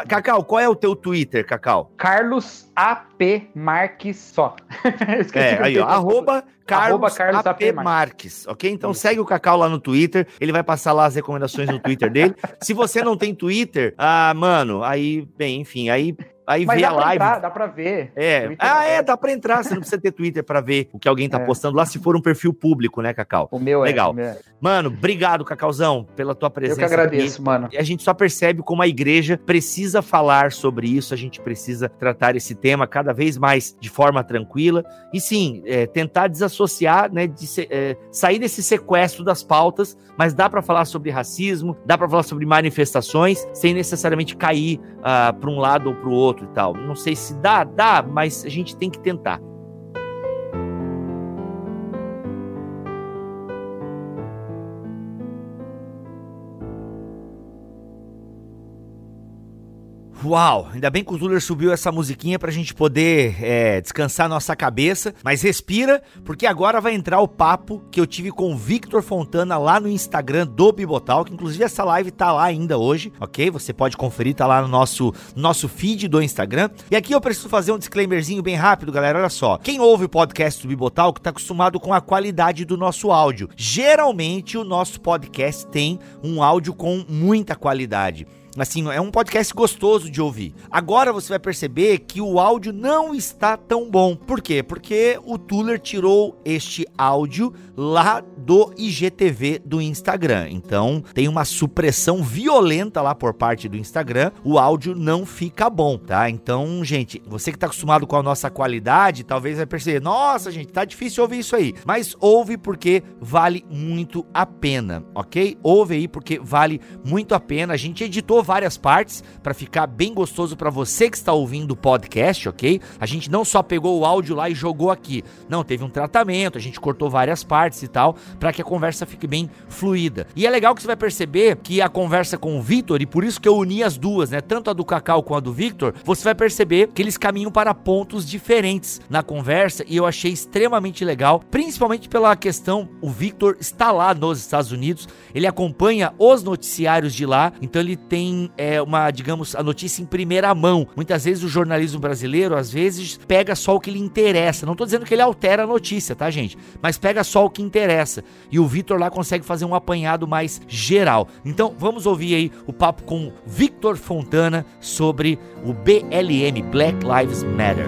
Cacau, qual é o teu Twitter, Cacau? Carlos AP Marques só. é, aí, ó, arroba Carlos, arroba Carlos AP, AP Marques, ok? Então Isso. segue o Cacau lá no Twitter, ele vai passar lá as recomendações no Twitter dele. Se você não tem Twitter, ah, mano, aí, bem, enfim, aí Aí Mas vê a live. Entrar, dá pra ver. É. Ah, é, dá pra entrar. Você não precisa ter Twitter pra ver o que alguém tá é. postando lá, se for um perfil público, né, Cacau? O meu Legal. é. Legal. É. Mano, obrigado, Cacauzão, pela tua presença. Eu que agradeço, aqui. mano. A gente só percebe como a igreja precisa falar sobre isso, a gente precisa tratar esse tema cada vez mais de forma tranquila. E sim, é, tentar desassociar, né, de é, sair desse sequestro das pautas, mas dá para falar sobre racismo, dá para falar sobre manifestações, sem necessariamente cair uh, para um lado ou para o outro outro e tal. Não sei se dá, dá, mas a gente tem que tentar. Uau, ainda bem que o Zuller subiu essa musiquinha pra gente poder é, descansar nossa cabeça, mas respira, porque agora vai entrar o papo que eu tive com o Victor Fontana lá no Instagram do Bibotal, que inclusive essa live tá lá ainda hoje, ok? Você pode conferir, tá lá no nosso, nosso feed do Instagram. E aqui eu preciso fazer um disclaimerzinho bem rápido, galera, olha só. Quem ouve o podcast do Bibotal que tá acostumado com a qualidade do nosso áudio. Geralmente o nosso podcast tem um áudio com muita qualidade. Assim, é um podcast gostoso de ouvir. Agora você vai perceber que o áudio não está tão bom. Por quê? Porque o Tuller tirou este áudio lá do IGTV do Instagram. Então, tem uma supressão violenta lá por parte do Instagram. O áudio não fica bom, tá? Então, gente, você que tá acostumado com a nossa qualidade, talvez vai perceber, nossa, gente, tá difícil ouvir isso aí. Mas ouve porque vale muito a pena, ok? Ouve aí porque vale muito a pena. A gente editou várias partes para ficar bem gostoso para você que está ouvindo o podcast, ok? A gente não só pegou o áudio lá e jogou aqui. Não, teve um tratamento, a gente cortou várias partes e tal, para que a conversa fique bem fluida. E é legal que você vai perceber que a conversa com o Victor, e por isso que eu uni as duas, né? Tanto a do Cacau quanto a do Victor, você vai perceber que eles caminham para pontos diferentes na conversa e eu achei extremamente legal, principalmente pela questão, o Victor está lá nos Estados Unidos, ele acompanha os noticiários de lá, então ele tem é, uma, digamos, a notícia em primeira mão. Muitas vezes o jornalismo brasileiro, às vezes, pega só o que lhe interessa. Não tô dizendo que ele altera a notícia, tá, gente? Mas pega só o que interessa. E o Vitor lá consegue fazer um apanhado mais geral. Então, vamos ouvir aí o papo com Victor Fontana sobre o BLM, Black Lives Matter.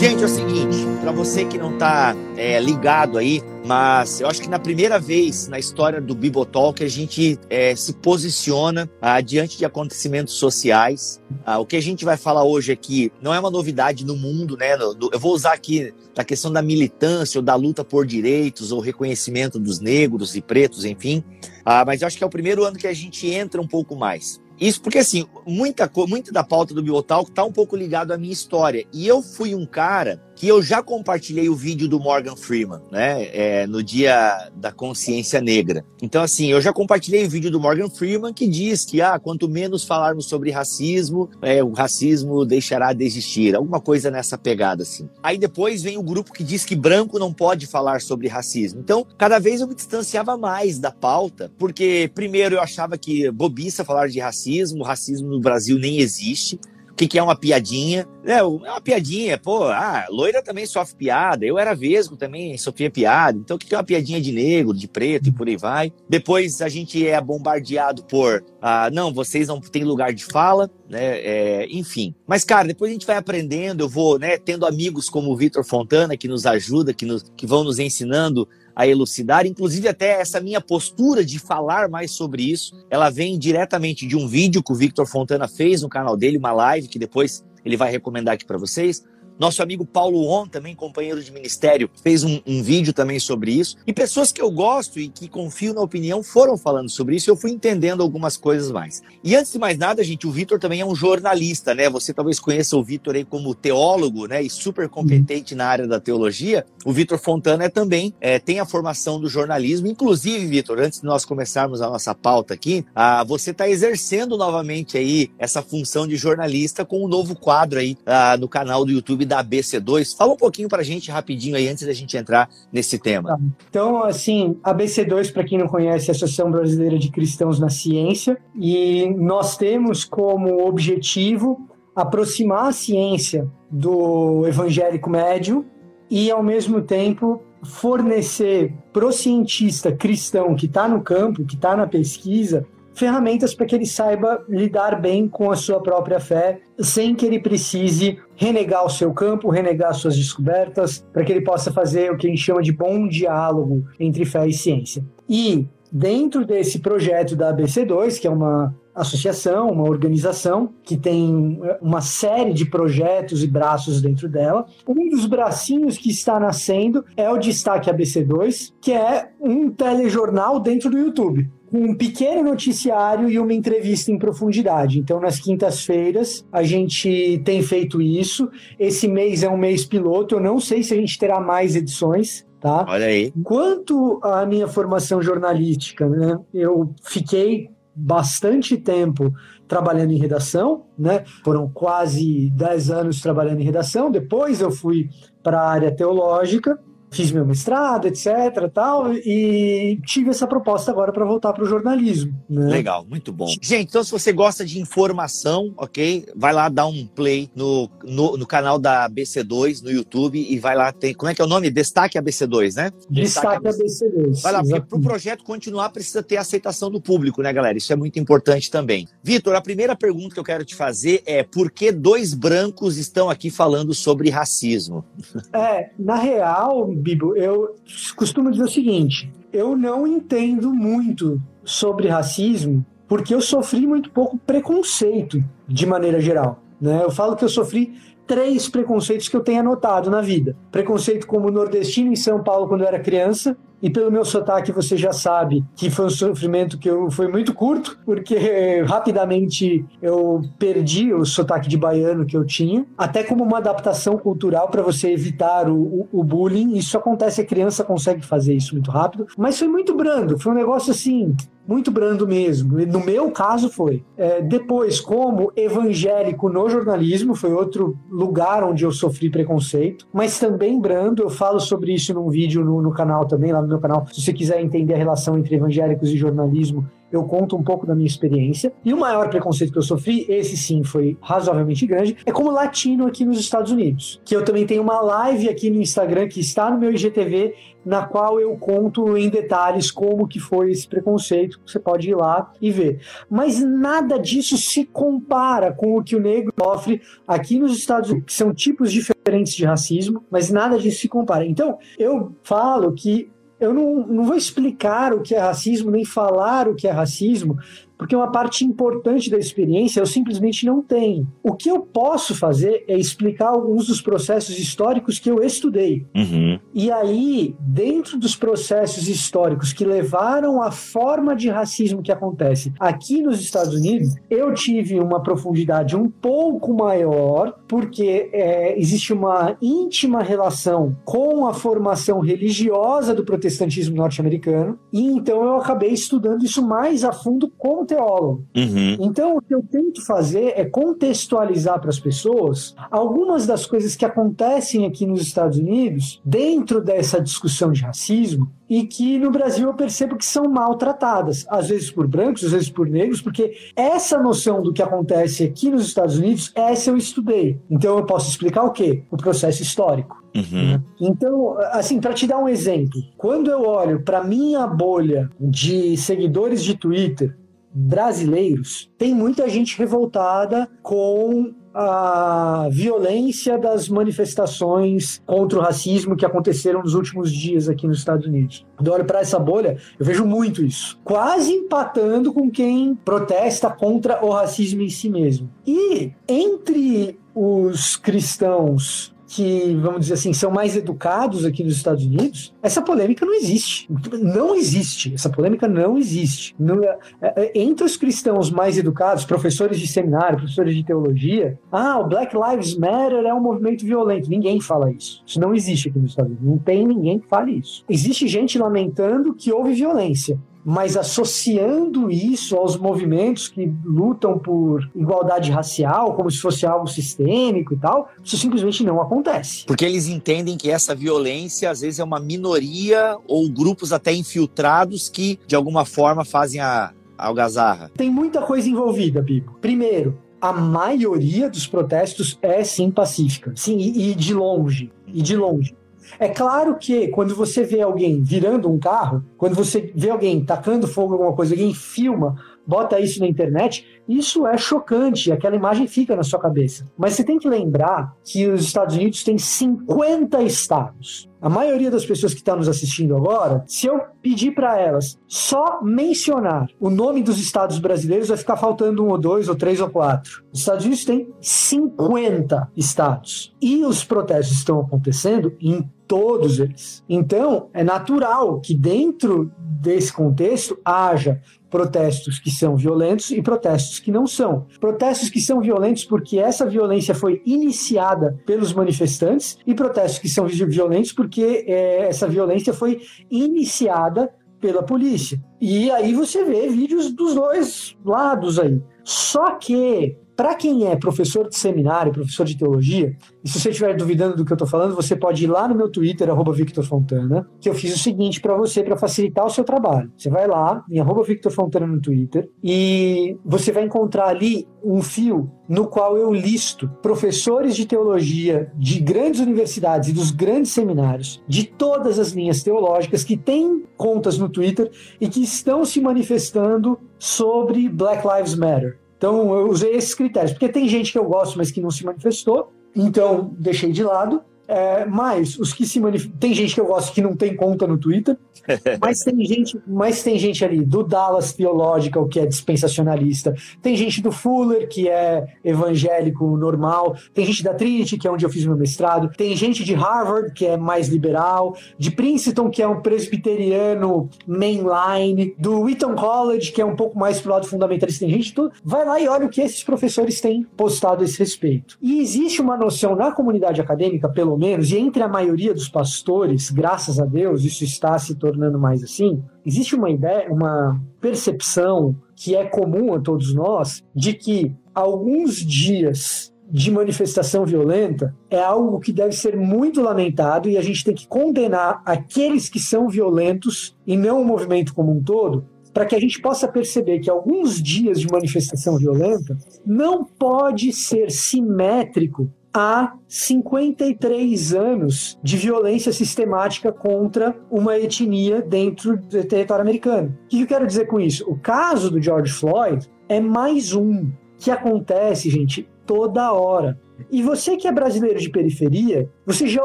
Gente, é o seguinte, para você que não tá é, ligado aí, mas eu acho que na primeira vez na história do Bibotalk a gente é, se posiciona ah, diante de acontecimentos sociais. Ah, o que a gente vai falar hoje aqui não é uma novidade no mundo, né? eu vou usar aqui da questão da militância ou da luta por direitos ou reconhecimento dos negros e pretos, enfim. Ah, mas eu acho que é o primeiro ano que a gente entra um pouco mais. Isso porque, assim, muita, muita da pauta do Biotalk está um pouco ligado à minha história. E eu fui um cara que eu já compartilhei o vídeo do Morgan Freeman, né? É, no dia da consciência negra. Então, assim, eu já compartilhei o vídeo do Morgan Freeman que diz que, ah, quanto menos falarmos sobre racismo, é, o racismo deixará de existir. Alguma coisa nessa pegada, assim. Aí depois vem o grupo que diz que branco não pode falar sobre racismo. Então, cada vez eu me distanciava mais da pauta, porque, primeiro, eu achava que bobiça falar de racismo, racismo no Brasil nem existe que, que é uma piadinha. É, é uma piadinha, pô, ah, loira também sofre piada. Eu era vesgo também, sofria piada. Então, o que, que é uma piadinha de negro, de preto e por aí vai. Depois a gente é bombardeado por, ah, não, vocês não têm lugar de fala, né? É, enfim. Mas, cara, depois a gente vai aprendendo, eu vou, né, tendo amigos como o Vitor Fontana, que nos ajuda, que, nos, que vão nos ensinando a elucidar. Inclusive, até essa minha postura de falar mais sobre isso, ela vem diretamente de um vídeo que o Victor Fontana fez no canal dele, uma live que depois ele vai recomendar aqui para vocês. Nosso amigo Paulo On, também companheiro de ministério, fez um, um, vídeo também sobre isso. E pessoas que eu gosto e que confio na opinião foram falando sobre isso eu fui entendendo algumas coisas mais. E antes de mais nada, gente, o Vitor também é um jornalista, né? Você talvez conheça o Vitor aí como teólogo, né? E super competente na área da teologia. O Vitor Fontana é também é, tem a formação do jornalismo. Inclusive, Vitor, antes de nós começarmos a nossa pauta aqui, ah, você está exercendo novamente aí essa função de jornalista com um novo quadro aí no canal do YouTube da ABC2. Fala um pouquinho para a gente rapidinho aí antes da gente entrar nesse tema. Tá. Então, assim, a ABC2, para quem não conhece, é a Associação Brasileira de Cristãos na Ciência, e nós temos como objetivo aproximar a ciência do evangélico médio e, ao mesmo tempo, fornecer para o cientista cristão que está no campo, que está na pesquisa, ferramentas para que ele saiba lidar bem com a sua própria fé, sem que ele precise renegar o seu campo, renegar suas descobertas, para que ele possa fazer o que a gente chama de bom diálogo entre fé e ciência. E dentro desse projeto da ABC2, que é uma associação, uma organização que tem uma série de projetos e braços dentro dela. Um dos bracinhos que está nascendo é o Destaque ABC2, que é um telejornal dentro do YouTube um pequeno noticiário e uma entrevista em profundidade. Então, nas quintas-feiras, a gente tem feito isso. Esse mês é um mês piloto. Eu não sei se a gente terá mais edições, tá? Olha aí. Quanto à minha formação jornalística, né? Eu fiquei bastante tempo trabalhando em redação, né? Foram quase 10 anos trabalhando em redação. Depois eu fui para a área teológica fiz meu mestrado, etc, tal, e tive essa proposta agora para voltar para o jornalismo. Né? Legal, muito bom. Gente, então se você gosta de informação, ok, vai lá dar um play no, no, no canal da ABC2 no YouTube e vai lá, tem, como é que é o nome? Destaque ABC2, né? Destaque, Destaque ABC2. Vai lá, porque para o projeto continuar precisa ter aceitação do público, né, galera? Isso é muito importante também. Vitor, a primeira pergunta que eu quero te fazer é por que dois brancos estão aqui falando sobre racismo? É, na real, Bibo, eu costumo dizer o seguinte: eu não entendo muito sobre racismo porque eu sofri muito pouco preconceito de maneira geral. Né? Eu falo que eu sofri três preconceitos que eu tenho anotado na vida. Preconceito como nordestino em São Paulo quando eu era criança, e pelo meu sotaque você já sabe que foi um sofrimento que eu, foi muito curto, porque rapidamente eu perdi o sotaque de baiano que eu tinha, até como uma adaptação cultural para você evitar o, o, o, bullying. Isso acontece, a criança consegue fazer isso muito rápido, mas foi muito brando, foi um negócio assim, muito brando mesmo. No meu caso foi. É, depois, como evangélico no jornalismo, foi outro lugar onde eu sofri preconceito, mas também brando. Eu falo sobre isso num vídeo no, no canal também, lá no meu canal. Se você quiser entender a relação entre evangélicos e jornalismo, eu conto um pouco da minha experiência. E o maior preconceito que eu sofri, esse sim foi razoavelmente grande, é como latino aqui nos Estados Unidos. Que eu também tenho uma live aqui no Instagram que está no meu IGTV, na qual eu conto em detalhes como que foi esse preconceito. Você pode ir lá e ver. Mas nada disso se compara com o que o negro sofre aqui nos Estados Unidos, que são tipos diferentes de racismo, mas nada disso se compara. Então, eu falo que eu não, não vou explicar o que é racismo, nem falar o que é racismo, porque uma parte importante da experiência eu simplesmente não tenho. O que eu posso fazer é explicar alguns dos processos históricos que eu estudei. Uhum. E aí, dentro dos processos históricos que levaram à forma de racismo que acontece aqui nos Estados Unidos, eu tive uma profundidade um pouco maior, porque é, existe uma íntima relação com a formação religiosa do protestantismo norte-americano, e então eu acabei estudando isso mais a fundo como teólogo. Uhum. Então, o que eu tento fazer é contextualizar para as pessoas algumas das coisas que acontecem aqui nos Estados Unidos dentro dessa discussão de racismo e que no Brasil eu percebo que são maltratadas, às vezes por brancos, às vezes por negros, porque essa noção do que acontece aqui nos Estados Unidos, essa eu estudei. Então eu posso explicar o quê? O processo histórico. Uhum. Né? Então, assim, para te dar um exemplo, quando eu olho para minha bolha de seguidores de Twitter brasileiros, tem muita gente revoltada com a violência das manifestações contra o racismo que aconteceram nos últimos dias aqui nos Estados Unidos. Quando olho para essa bolha, eu vejo muito isso. Quase empatando com quem protesta contra o racismo em si mesmo. E entre os cristãos que, vamos dizer assim, são mais educados aqui nos Estados Unidos, essa polêmica não existe. Não existe. Essa polêmica não existe. Não, é, é, entre os cristãos mais educados, professores de seminário, professores de teologia, ah, o Black Lives Matter é um movimento violento. Ninguém fala isso. Isso não existe aqui nos Estados Unidos. Não tem ninguém que fale isso. Existe gente lamentando que houve violência mas associando isso aos movimentos que lutam por igualdade racial, como se fosse algo sistêmico e tal, isso simplesmente não acontece. Porque eles entendem que essa violência às vezes é uma minoria ou grupos até infiltrados que de alguma forma fazem a, algazarra. Tem muita coisa envolvida, Bibo. Primeiro, a maioria dos protestos é sim pacífica. Sim, e, e de longe. E de longe. É claro que quando você vê alguém virando um carro, quando você vê alguém tacando fogo alguma coisa, alguém filma, bota isso na internet, isso é chocante, aquela imagem fica na sua cabeça. Mas você tem que lembrar que os Estados Unidos têm 50 estados. A maioria das pessoas que estão nos assistindo agora, se eu pedir para elas só mencionar o nome dos estados brasileiros, vai ficar faltando um ou dois, ou três ou quatro. Os Estados Unidos têm 50 estados. E os protestos estão acontecendo em todos eles. Então, é natural que dentro desse contexto haja protestos que são violentos e protestos que não são. Protestos que são violentos porque essa violência foi iniciada pelos manifestantes e protestos que são violentos porque é, essa violência foi iniciada pela polícia. E aí você vê vídeos dos dois lados aí. Só que para quem é professor de seminário, professor de teologia, e se você estiver duvidando do que eu estou falando, você pode ir lá no meu Twitter, arroba Victor Fontana, que eu fiz o seguinte para você, para facilitar o seu trabalho. Você vai lá, em arroba Victor Fontana no Twitter, e você vai encontrar ali um fio no qual eu listo professores de teologia de grandes universidades e dos grandes seminários, de todas as linhas teológicas, que têm contas no Twitter e que estão se manifestando sobre Black Lives Matter. Então, eu usei esses critérios, porque tem gente que eu gosto, mas que não se manifestou, então deixei de lado. É, mas os que se manifestam. Tem gente que eu gosto que não tem conta no Twitter, mas tem gente, mas tem gente ali do Dallas Theological, que é dispensacionalista, tem gente do Fuller, que é evangélico normal, tem gente da Trinity, que é onde eu fiz meu mestrado, tem gente de Harvard, que é mais liberal, de Princeton, que é um presbiteriano mainline, do Wheaton College, que é um pouco mais pro lado fundamentalista, tem gente tudo. Vai lá e olha o que esses professores têm postado a esse respeito. E existe uma noção na comunidade acadêmica, pelo menos, e entre a maioria dos pastores, graças a Deus, isso está se tornando mais assim, existe uma ideia, uma percepção que é comum a todos nós de que alguns dias de manifestação violenta é algo que deve ser muito lamentado e a gente tem que condenar aqueles que são violentos e não o movimento como um todo, para que a gente possa perceber que alguns dias de manifestação violenta não pode ser simétrico há 53 anos de violência sistemática contra uma etnia dentro do território americano. O que eu quero dizer com isso? O caso do George Floyd é mais um que acontece, gente, toda hora. E você que é brasileiro de periferia, você já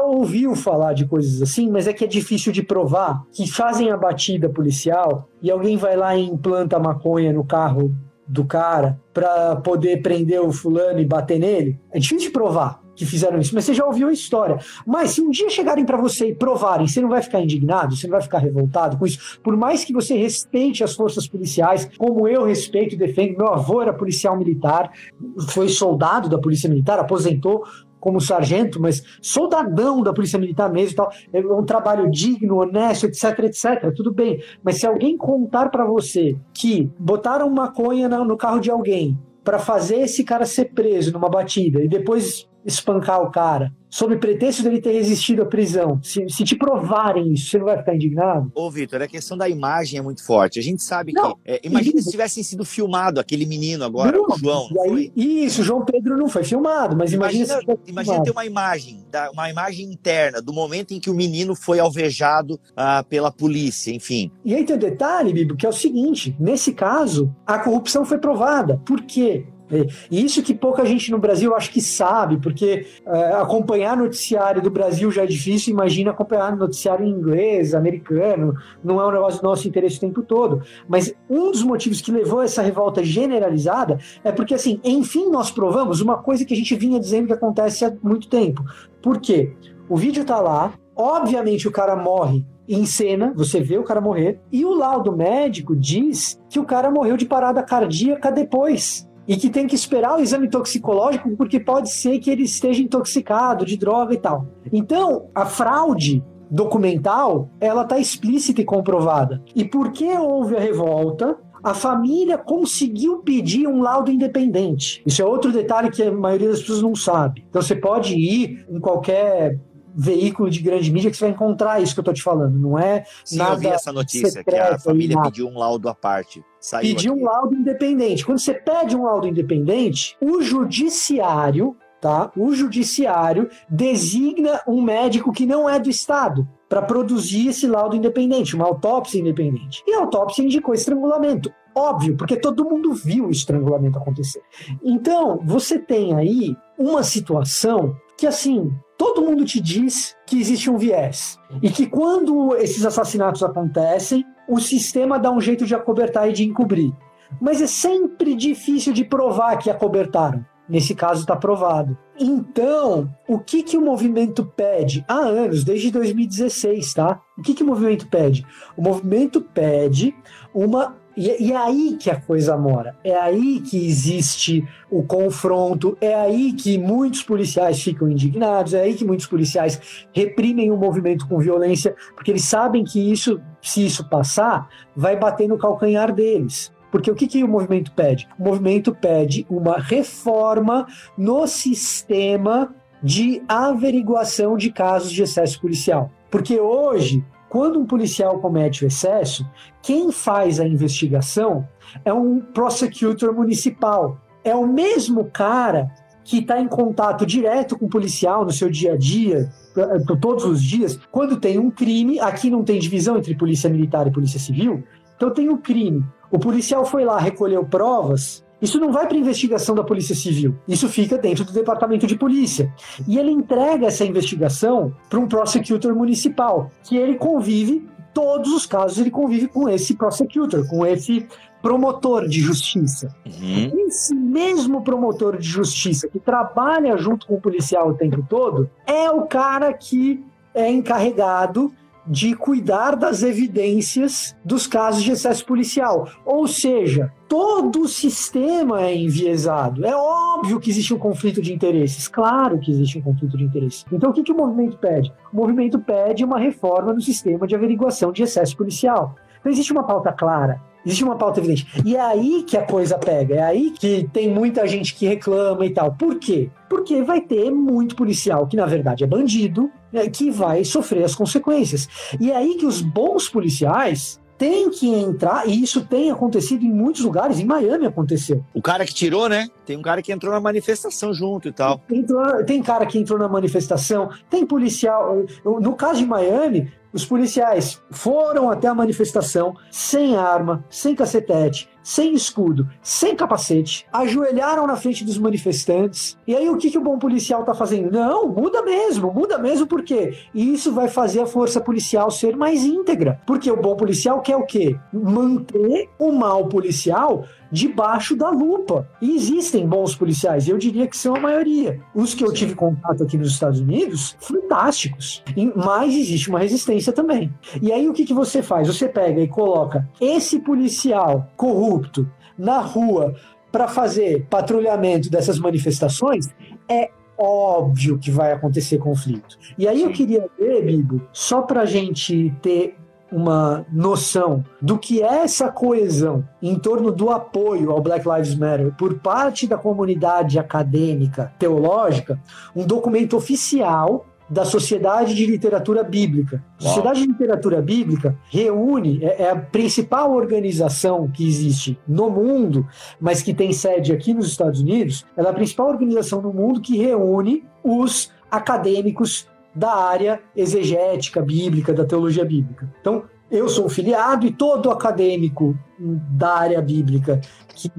ouviu falar de coisas assim, mas é que é difícil de provar que fazem a batida policial e alguém vai lá e implanta maconha no carro do cara para poder prender o fulano e bater nele, é difícil de provar que fizeram isso, mas você já ouviu a história. Mas se um dia chegarem para você e provarem, você não vai ficar indignado, você não vai ficar revoltado com isso, por mais que você respeite as forças policiais, como eu respeito e defendo. Meu avô era policial militar, foi soldado da Polícia Militar, aposentou como sargento, mas soldadão da Polícia Militar mesmo e tal. É um trabalho digno, honesto, etc, etc. Tudo bem. Mas se alguém contar para você que botaram maconha no carro de alguém para fazer esse cara ser preso numa batida e depois espancar o cara, sob pretexto dele ter resistido à prisão, se, se te provarem isso, você não vai ficar indignado? Ô, Vitor, a questão da imagem é muito forte. A gente sabe não, que. É, imagina se tivessem sido filmado aquele menino agora, não, o João. Aí, isso, o João Pedro não foi filmado, mas imagina. Imagina, imagina ter uma imagem, uma imagem interna do momento em que o menino foi alvejado ah, pela polícia, enfim. E aí tem um detalhe, Bibo, que é o seguinte: nesse caso, a corrupção foi provada. Por quê? E isso que pouca gente no Brasil acho que sabe, porque é, acompanhar noticiário do Brasil já é difícil, imagina acompanhar noticiário em inglês, americano, não é um negócio do nosso interesse o tempo todo. Mas um dos motivos que levou a essa revolta generalizada é porque, assim, enfim, nós provamos uma coisa que a gente vinha dizendo que acontece há muito tempo. Por quê? O vídeo tá lá, obviamente o cara morre em cena, você vê o cara morrer, e o laudo médico diz que o cara morreu de parada cardíaca depois e que tem que esperar o exame toxicológico porque pode ser que ele esteja intoxicado de droga e tal. Então, a fraude documental, ela está explícita e comprovada. E porque houve a revolta, a família conseguiu pedir um laudo independente. Isso é outro detalhe que a maioria das pessoas não sabe. Então você pode ir em qualquer veículo de grande mídia que você vai encontrar isso que eu tô te falando. Não é Sim, nada. Eu vi essa notícia que a família pediu um laudo à parte. pediu aqui. um laudo independente. Quando você pede um laudo independente, o judiciário, tá? O judiciário designa um médico que não é do Estado para produzir esse laudo independente, uma autópsia independente. E a autópsia indicou estrangulamento. Óbvio, porque todo mundo viu o estrangulamento acontecer. Então, você tem aí uma situação que, assim, todo mundo te diz que existe um viés. E que quando esses assassinatos acontecem, o sistema dá um jeito de acobertar e de encobrir. Mas é sempre difícil de provar que acobertaram. Nesse caso está provado. Então, o que, que o movimento pede? Há anos, desde 2016, tá? O que, que o movimento pede? O movimento pede uma e, e, é aí que a coisa mora. É aí que existe o confronto, é aí que muitos policiais ficam indignados, é aí que muitos policiais reprimem o movimento com violência, porque eles sabem que isso, se isso passar, vai bater no calcanhar deles. Porque o que, que o movimento pede? O movimento pede uma reforma no sistema de averiguação de casos de excesso policial. Porque hoje quando um policial comete o excesso, quem faz a investigação é um prosecutor municipal. É o mesmo cara que está em contato direto com o policial no seu dia a dia, todos os dias. Quando tem um crime, aqui não tem divisão entre polícia militar e polícia civil, então tem o um crime. O policial foi lá, recolheu provas, isso não vai para investigação da Polícia Civil. Isso fica dentro do Departamento de Polícia. E ele entrega essa investigação para um prosecutor municipal, que ele convive, todos os casos, ele convive com esse prosecutor, com esse promotor de justiça. Uhum. Esse mesmo promotor de justiça que trabalha junto com o policial o tempo todo é o cara que é encarregado de cuidar das evidências dos casos de excesso policial. Ou seja, todo o sistema é enviesado. É óbvio que existe um conflito de interesses. Claro que existe um conflito de interesses. Então, o que, que o movimento pede? O movimento pede uma reforma no sistema de averiguação de excesso policial. Então, existe uma pauta clara. Existe uma pauta evidente. E é aí que a coisa pega. É aí que tem muita gente que reclama e tal. Por quê? Porque vai ter muito policial que, na verdade, é bandido, né, que vai sofrer as consequências. E é aí que os bons policiais têm que entrar, e isso tem acontecido em muitos lugares, em Miami aconteceu. O cara que tirou, né? Tem um cara que entrou na manifestação junto e tal. Tem cara que entrou na manifestação, tem policial. No caso de Miami, os policiais foram até a manifestação sem arma, sem cacetete, sem escudo, sem capacete, ajoelharam na frente dos manifestantes. E aí o que, que o bom policial está fazendo? Não, muda mesmo, muda mesmo por quê? E isso vai fazer a força policial ser mais íntegra. Porque o bom policial quer o quê? Manter o mal policial debaixo da lupa. E existem bons policiais, eu diria que são a maioria. Os que eu tive contato aqui nos Estados Unidos, fantásticos. Mas existe uma resistência também. E aí o que, que você faz? Você pega e coloca esse policial corrupto na rua para fazer patrulhamento dessas manifestações, é óbvio que vai acontecer conflito. E aí eu queria ver, Bibo, só para a gente ter uma noção do que é essa coesão em torno do apoio ao Black Lives Matter por parte da comunidade acadêmica teológica, um documento oficial da Sociedade de Literatura Bíblica. A Sociedade de Literatura Bíblica reúne, é, é, a principal organização que existe no mundo, mas que tem sede aqui nos Estados Unidos, ela é a principal organização no mundo que reúne os acadêmicos da área exegética bíblica, da teologia bíblica. Então, eu sou filiado e todo acadêmico da área bíblica que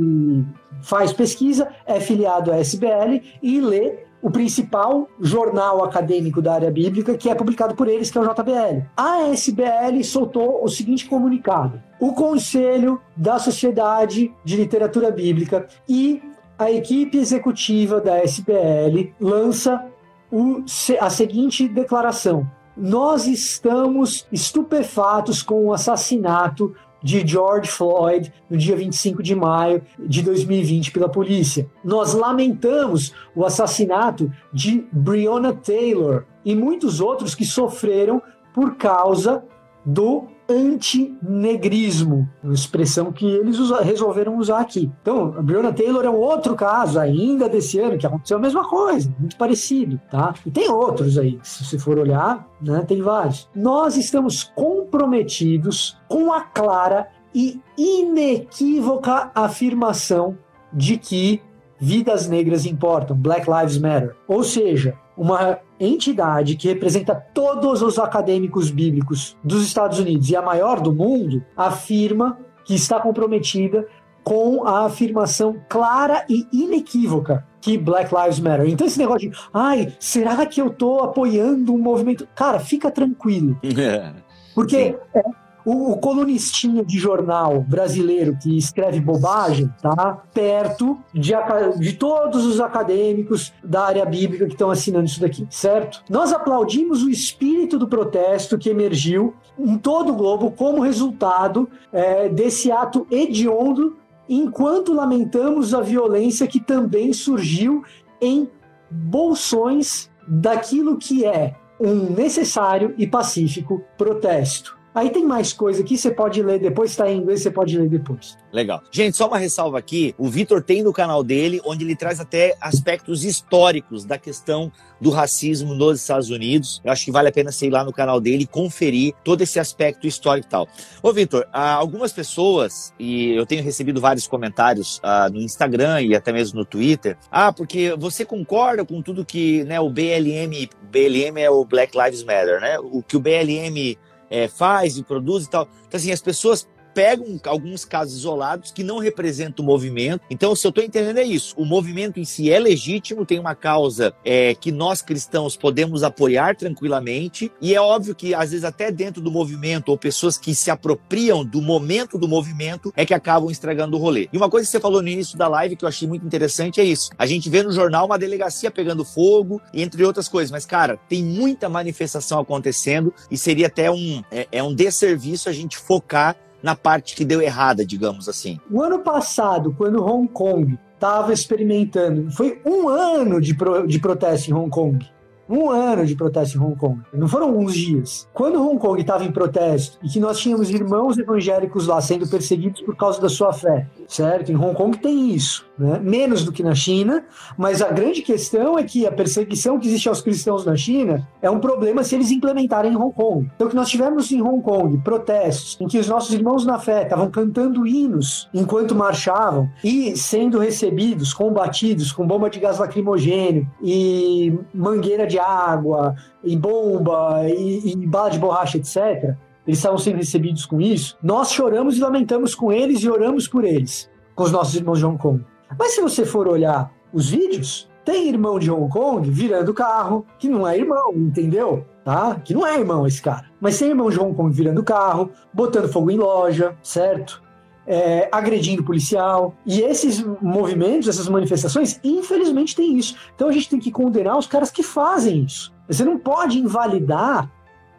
faz pesquisa é filiado à SBL e lê o principal jornal acadêmico da área bíblica, que é publicado por eles, que é o JBL. A SBL soltou o seguinte comunicado: o Conselho da Sociedade de Literatura Bíblica e a equipe executiva da SBL lança o, a seguinte declaração: Nós estamos estupefatos com o assassinato de George Floyd no dia 25 de maio de 2020 pela polícia. Nós lamentamos o assassinato de Breonna Taylor e muitos outros que sofreram por causa do antinegrismo, uma expressão que eles usa, resolveram usar aqui. Então, a Breonna Taylor é um outro caso ainda desse ano que aconteceu a mesma coisa, muito parecido, tá? E tem outros aí, se você for olhar, né, tem vários. Nós estamos comprometidos com a clara e inequívoca afirmação de que vidas negras importam, Black Lives Matter. Ou seja, uma entidade que representa todos os acadêmicos bíblicos dos Estados Unidos e a maior do mundo, afirma que está comprometida com a afirmação clara e inequívoca que Black Lives Matter. Então esse negócio de, ai, será que eu estou apoiando um movimento? Cara, fica tranquilo. Porque é, o, o de jornal brasileiro que escreve bobagem tá perto de, de todos os acadêmicos da área bíblica que estão assinando isso daqui, certo? Nós aplaudimos o espírito do protesto que emergiu em todo o globo como resultado é, desse ato hediondo, enquanto lamentamos a violência que também surgiu em bolsões daquilo que é um necessário e pacífico protesto. Aí tem mais coisa aqui, você pode ler depois, está em inglês, você pode ler depois. Legal. Gente, só uma ressalva aqui: o Vitor tem no canal dele, onde ele traz até aspectos históricos da questão do racismo nos Estados Unidos. Eu acho que vale a pena você ir lá no canal dele e conferir todo esse aspecto histórico e tal. Ô, Vitor, algumas pessoas, e eu tenho recebido vários comentários uh, no Instagram e até mesmo no Twitter, ah, porque você concorda com tudo que né, o BLM, BLM é o Black Lives Matter, né? O que o BLM é, faz e produz e tal. Então, assim, as pessoas pegam alguns casos isolados que não representam o movimento. Então, se eu estou entendendo é isso. O movimento em si é legítimo, tem uma causa é, que nós cristãos podemos apoiar tranquilamente. E é óbvio que, às vezes, até dentro do movimento, ou pessoas que se apropriam do momento do movimento, é que acabam estragando o rolê. E uma coisa que você falou no início da live que eu achei muito interessante é isso. A gente vê no jornal uma delegacia pegando fogo, entre outras coisas. Mas, cara, tem muita manifestação acontecendo e seria até um, é, é um desserviço a gente focar na parte que deu errada, digamos assim. O ano passado, quando Hong Kong estava experimentando, foi um ano de, pro, de protesto em Hong Kong um ano de protesto em Hong Kong. Não foram uns dias. Quando Hong Kong estava em protesto e que nós tínhamos irmãos evangélicos lá sendo perseguidos por causa da sua fé, certo? Em Hong Kong tem isso, né? Menos do que na China, mas a grande questão é que a perseguição que existe aos cristãos na China é um problema se eles implementarem em Hong Kong. Então, que nós tivemos em Hong Kong protestos em que os nossos irmãos na fé estavam cantando hinos enquanto marchavam e sendo recebidos, combatidos com bomba de gás lacrimogênio e mangueira de água, e bomba, e, e bala de borracha, etc., eles estavam sendo recebidos com isso, nós choramos e lamentamos com eles e oramos por eles, com os nossos irmãos de Hong Kong. Mas se você for olhar os vídeos, tem irmão de Hong Kong virando carro, que não é irmão, entendeu? Tá? Que não é irmão esse cara. Mas tem irmão de Hong Kong virando carro, botando fogo em loja, certo? É, agredindo policial. E esses movimentos, essas manifestações, infelizmente tem isso. Então a gente tem que condenar os caras que fazem isso. Você não pode invalidar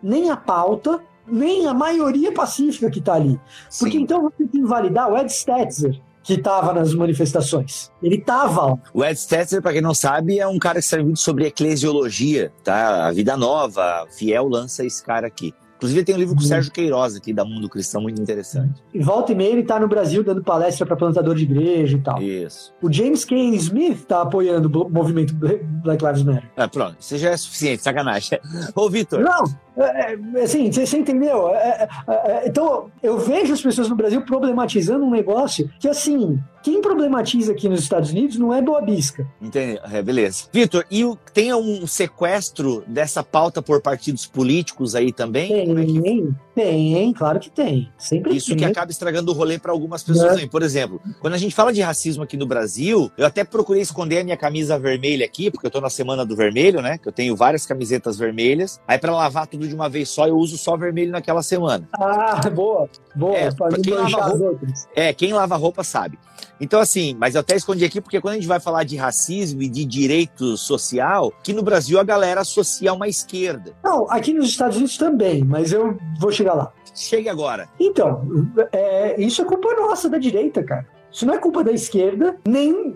nem a pauta, nem a maioria pacífica que está ali. Porque Sim. então você tem que invalidar o Ed Stetzer, que estava nas manifestações. Ele estava O Ed Stetzer, para quem não sabe, é um cara que escreve muito sobre eclesiologia, tá? A Vida Nova, Fiel lança esse cara aqui. Inclusive, tem um livro com o uhum. Sérgio Queiroz aqui, da Mundo Cristão, muito interessante. E volta e meia ele tá no Brasil dando palestra para plantador de igreja e tal. Isso. O James K. Smith tá apoiando o movimento Black Lives Matter. É, pronto. Isso já é suficiente, sacanagem. Ô, Vitor. Não, é, é, assim, você, você entendeu? É, então, eu vejo as pessoas no Brasil problematizando um negócio que, assim, quem problematiza aqui nos Estados Unidos não é boa bisca. Entendi. É, beleza. Vitor, e tem um sequestro dessa pauta por partidos políticos aí também? Tem, é que... tem, claro que tem. Sempre Isso tem. que acaba estragando o rolê para algumas pessoas aí. Por exemplo, quando a gente fala de racismo aqui no Brasil, eu até procurei esconder a minha camisa vermelha aqui, porque eu tô na semana do vermelho, né? Que eu tenho várias camisetas vermelhas. Aí para lavar tudo de uma vez só, eu uso só vermelho naquela semana. Ah, boa, boa. É, quem lava roupa, é, quem lava roupa sabe. Então, assim, mas eu até escondi aqui porque quando a gente vai falar de racismo e de direito social, que no Brasil a galera associa uma esquerda. Não, aqui nos Estados Unidos também, mas eu vou chegar lá. Chegue agora. Então, é, isso é culpa nossa da direita, cara. Isso não é culpa da esquerda, nem,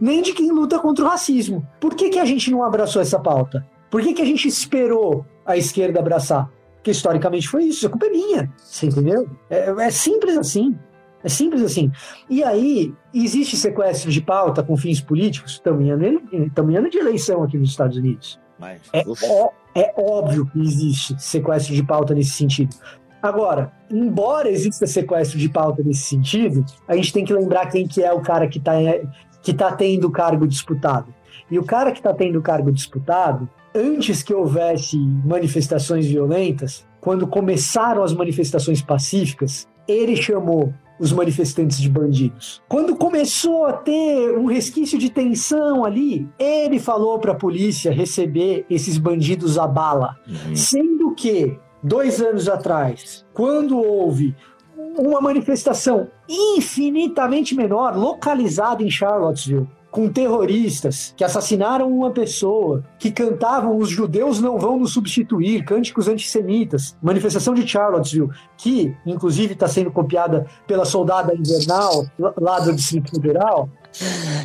nem de quem luta contra o racismo. Por que, que a gente não abraçou essa pauta? Por que, que a gente esperou a esquerda abraçar? Porque historicamente foi isso, a culpa é minha. Você entendeu? É, é simples assim. É simples assim. E aí, existe sequestro de pauta com fins políticos? Estamos em ano de eleição aqui nos Estados Unidos. Mas, é, ó, é óbvio que existe sequestro de pauta nesse sentido. Agora, embora exista sequestro de pauta nesse sentido, a gente tem que lembrar quem que é o cara que está que tá tendo o cargo disputado. E o cara que está tendo o cargo disputado antes que houvesse manifestações violentas, quando começaram as manifestações pacíficas, ele chamou os manifestantes de bandidos. Quando começou a ter um resquício de tensão ali, ele falou para a polícia receber esses bandidos à bala. Uhum. Sendo que, dois anos atrás, quando houve uma manifestação infinitamente menor, localizada em Charlottesville, com terroristas que assassinaram uma pessoa, que cantavam Os judeus não vão nos substituir, cânticos antissemitas, manifestação de Charlottesville, que inclusive está sendo copiada pela soldada invernal lá do Distrito Federal.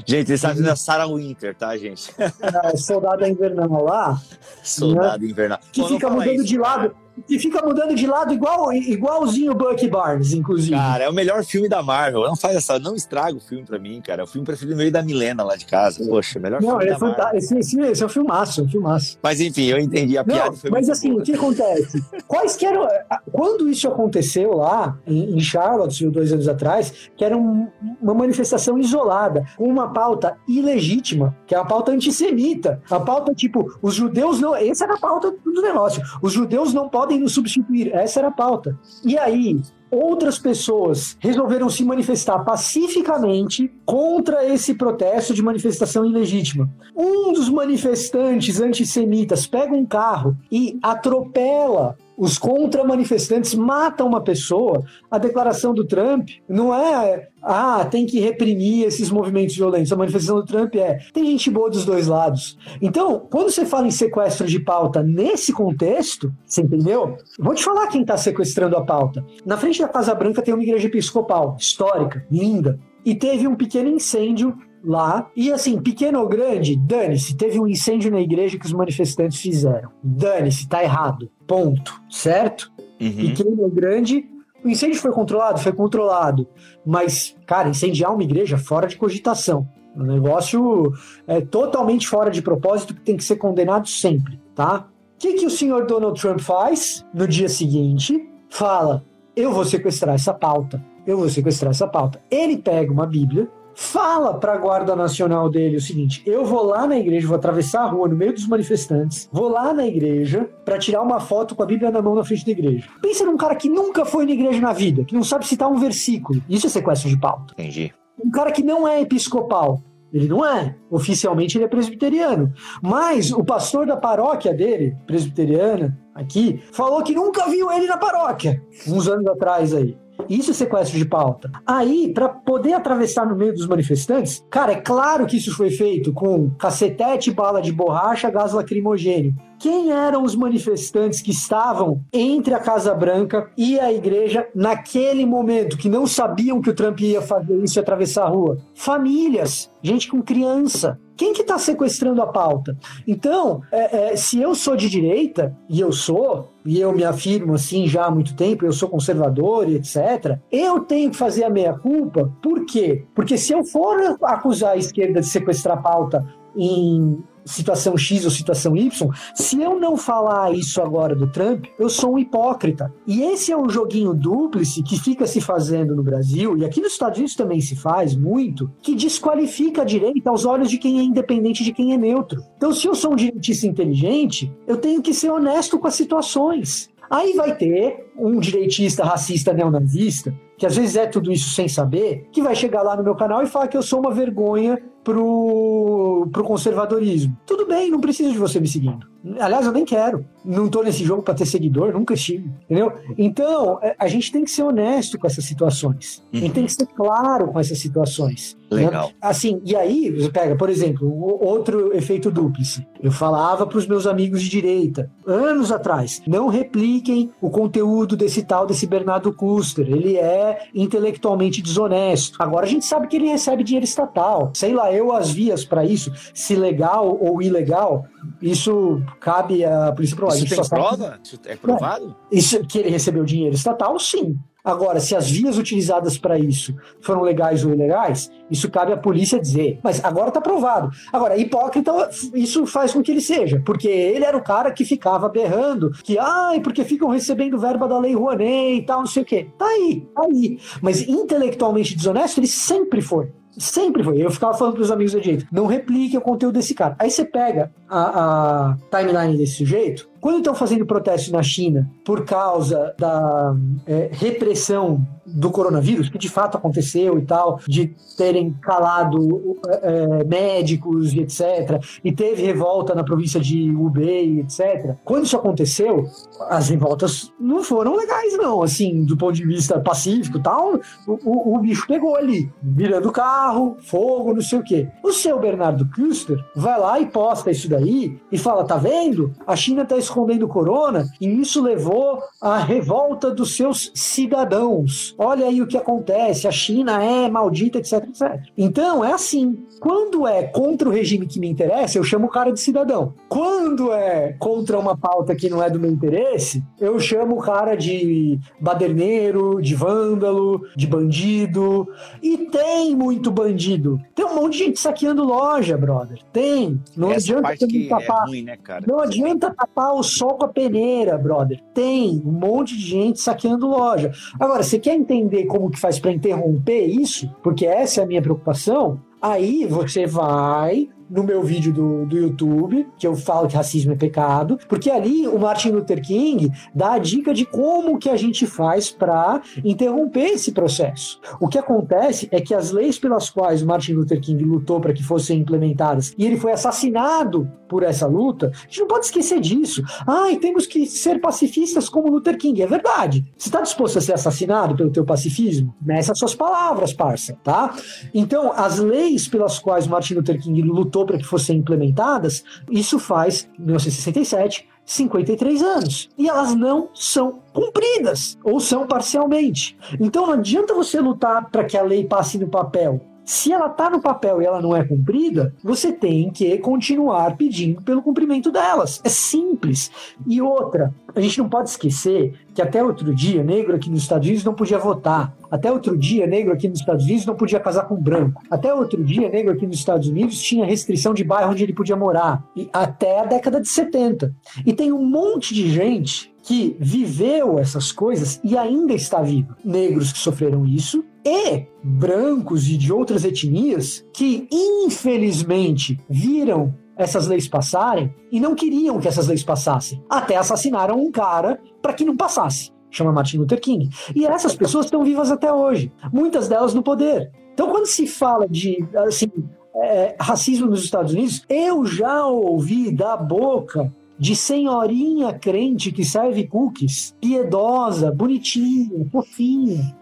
Gente, eles estão a Sarah Winter, tá, gente? É, soldada invernal lá. Soldada né? invernal. Que Pô, fica mudando isso, de lado. Cara e fica mudando de lado igual, igualzinho o Bucky Barnes, inclusive. Cara, é o melhor filme da Marvel. Não faz essa, não estraga o filme pra mim, cara. É o filme preferido meio da Milena lá de casa. Poxa, melhor não, filme é da Marvel. Esse, esse, esse, é um filmaço, um filmaço. Mas enfim, eu entendi a piada. Não, mas assim, boa. o que acontece? Quais que eram... Quando isso aconteceu lá, em, em Charlotte, dois anos atrás, que era um, uma manifestação isolada, com uma pauta ilegítima, que é a pauta antissemita. A pauta, tipo, os judeus não... Essa era a pauta do negócio. Os judeus não podem nos substituir. Essa era a pauta. E aí, outras pessoas resolveram se manifestar pacificamente contra esse protesto de manifestação ilegítima. Um dos manifestantes antissemitas pega um carro e atropela os contra-manifestantes matam uma pessoa, a declaração do Trump não é ah, tem que reprimir esses movimentos violentos. A manifestação do Trump é tem gente boa dos dois lados. Então, quando você fala em sequestro de pauta nesse contexto, você entendeu? Vou te falar quem está sequestrando a pauta. Na frente da Casa Branca tem uma igreja episcopal, histórica, linda. E teve um pequeno incêndio lá. E assim, pequeno ou grande, dane-se. Teve um incêndio na igreja que os manifestantes fizeram. Dane-se, tá errado. Ponto. Certo? Uhum. Pequeno ou grande, o incêndio foi controlado? Foi controlado. Mas, cara, incendiar uma igreja fora de cogitação. O negócio é totalmente fora de propósito que tem que ser condenado sempre, tá? O que, que o senhor Donald Trump faz no dia seguinte? Fala: eu vou sequestrar essa pauta. Eu vou sequestrar essa pauta. Ele pega uma Bíblia, fala para a Guarda Nacional dele o seguinte: eu vou lá na igreja, vou atravessar a rua no meio dos manifestantes, vou lá na igreja para tirar uma foto com a Bíblia na mão na frente da igreja. Pensa num cara que nunca foi na igreja na vida, que não sabe citar um versículo. Isso é sequestro de pauta. Entendi. Um cara que não é episcopal, ele não é. Oficialmente ele é presbiteriano. Mas o pastor da paróquia dele, presbiteriana, aqui, falou que nunca viu ele na paróquia, uns anos atrás aí. Isso é sequestro de pauta. Aí, para poder atravessar no meio dos manifestantes, cara, é claro que isso foi feito com cacetete, bala de borracha, gás lacrimogênio. Quem eram os manifestantes que estavam entre a Casa Branca e a igreja naquele momento, que não sabiam que o Trump ia fazer isso e atravessar a rua? Famílias, gente com criança. Quem que está sequestrando a pauta? Então, é, é, se eu sou de direita, e eu sou, e eu me afirmo assim já há muito tempo, eu sou conservador e etc., eu tenho que fazer a meia-culpa. Por quê? Porque se eu for acusar a esquerda de sequestrar pauta em situação X ou situação Y, se eu não falar isso agora do Trump, eu sou um hipócrita. E esse é um joguinho dúplice que fica se fazendo no Brasil, e aqui nos Estados Unidos também se faz muito, que desqualifica a direita aos olhos de quem é independente de quem é neutro. Então, se eu sou um direitista inteligente, eu tenho que ser honesto com as situações. Aí vai ter um direitista racista neonazista, que às vezes é tudo isso sem saber, que vai chegar lá no meu canal e falar que eu sou uma vergonha pro, pro conservadorismo. Tudo bem, não preciso de você me seguindo. Aliás, eu nem quero. Não tô nesse jogo para ter seguidor, nunca estive. Entendeu? Então, é, a gente tem que ser honesto com essas situações. Uhum. A gente tem que ser claro com essas situações. Né? Legal. Né? Assim, e aí, você pega, por exemplo, outro efeito dúplice. Eu falava para os meus amigos de direita, anos atrás, não repliquem o conteúdo desse tal, desse Bernardo Custer. Ele é intelectualmente desonesto. Agora a gente sabe que ele recebe dinheiro estatal. Sei lá, eu as vias para isso, se legal ou ilegal, isso cabe à polícia provar. Isso tem prova? Isso é provado? É, isso, que ele recebeu dinheiro estatal, sim. Agora, se as vias utilizadas para isso foram legais ou ilegais, isso cabe à polícia dizer. Mas agora está provado. Agora, hipócrita, isso faz com que ele seja, porque ele era o cara que ficava berrando que, ai, porque ficam recebendo verba da lei Rouanet e tal, não sei o quê. Tá aí, tá aí. Mas intelectualmente desonesto, ele sempre foi. Sempre foi. Eu ficava falando pros amigos da direita, não replique o conteúdo desse cara. Aí você pega a, a timeline desse sujeito, quando estão fazendo protesto na China por causa da é, repressão do coronavírus, que de fato aconteceu e tal, de terem calado é, médicos e etc., e teve revolta na província de Hubei, etc. Quando isso aconteceu, as revoltas não foram legais, não, assim, do ponto de vista pacífico tal, o, o, o, bicho pegou ali, virando carro, fogo, não sei o quê. O seu Bernardo Kuster vai lá e posta isso daí e fala, tá vendo? A China tá escondendo corona e isso levou à revolta dos seus cidadãos. Olha aí o que acontece, a China é maldita, etc, etc. Então, é assim. Quando é contra o regime que me interessa, eu chamo o cara de cidadão. Quando é contra uma pauta que não é do meu interesse, eu chamo o cara de baderneiro, de vândalo, de bandido. E tem muito bandido. Tem um monte de gente saqueando loja, brother. Tem. Não Essa adianta que tapar. É ruim, né, cara? Não adianta tapar o sol com a peneira, brother. Tem um monte de gente saqueando loja. Agora, você quer entender como que faz para interromper isso? Porque essa é a minha preocupação. Aí você vai no meu vídeo do, do YouTube, que eu falo que racismo é pecado, porque ali o Martin Luther King dá a dica de como que a gente faz para interromper esse processo. O que acontece é que as leis pelas quais o Martin Luther King lutou para que fossem implementadas e ele foi assassinado por essa luta, a gente não pode esquecer disso. Ai, temos que ser pacifistas como Luther King. É verdade. Você está disposto a ser assassinado pelo teu pacifismo? Nessas suas palavras, parça, tá? Então, as leis pelas quais Martin Luther King lutou lutou para que fossem implementadas, isso faz 1967 53 anos. E elas não são cumpridas, ou são parcialmente. Então não adianta você lutar para que a lei passe no papel. Se ela está no papel e ela não é cumprida, você tem que continuar pedindo pelo cumprimento delas. É simples. E outra, a gente não pode esquecer que até outro dia, negro aqui nos Estados Unidos não podia votar. Até outro dia, negro aqui nos Estados Unidos não podia casar com branco. Até outro dia, negro aqui nos Estados Unidos tinha restrição de bairro onde ele podia morar. E até a década de 70. E tem um monte de gente que viveu essas coisas e ainda está vivo. Negros que sofreram isso e brancos e de outras etnias que, infelizmente, viram essas leis passarem e não queriam que essas leis passassem. Até assassinaram um cara para que não passasse. Chama Martin Luther King. E essas pessoas estão vivas até hoje, muitas delas no poder. Então, quando se fala de assim, é, racismo nos Estados Unidos, eu já ouvi da boca de senhorinha crente que serve cookies, piedosa, bonitinha, fofinha,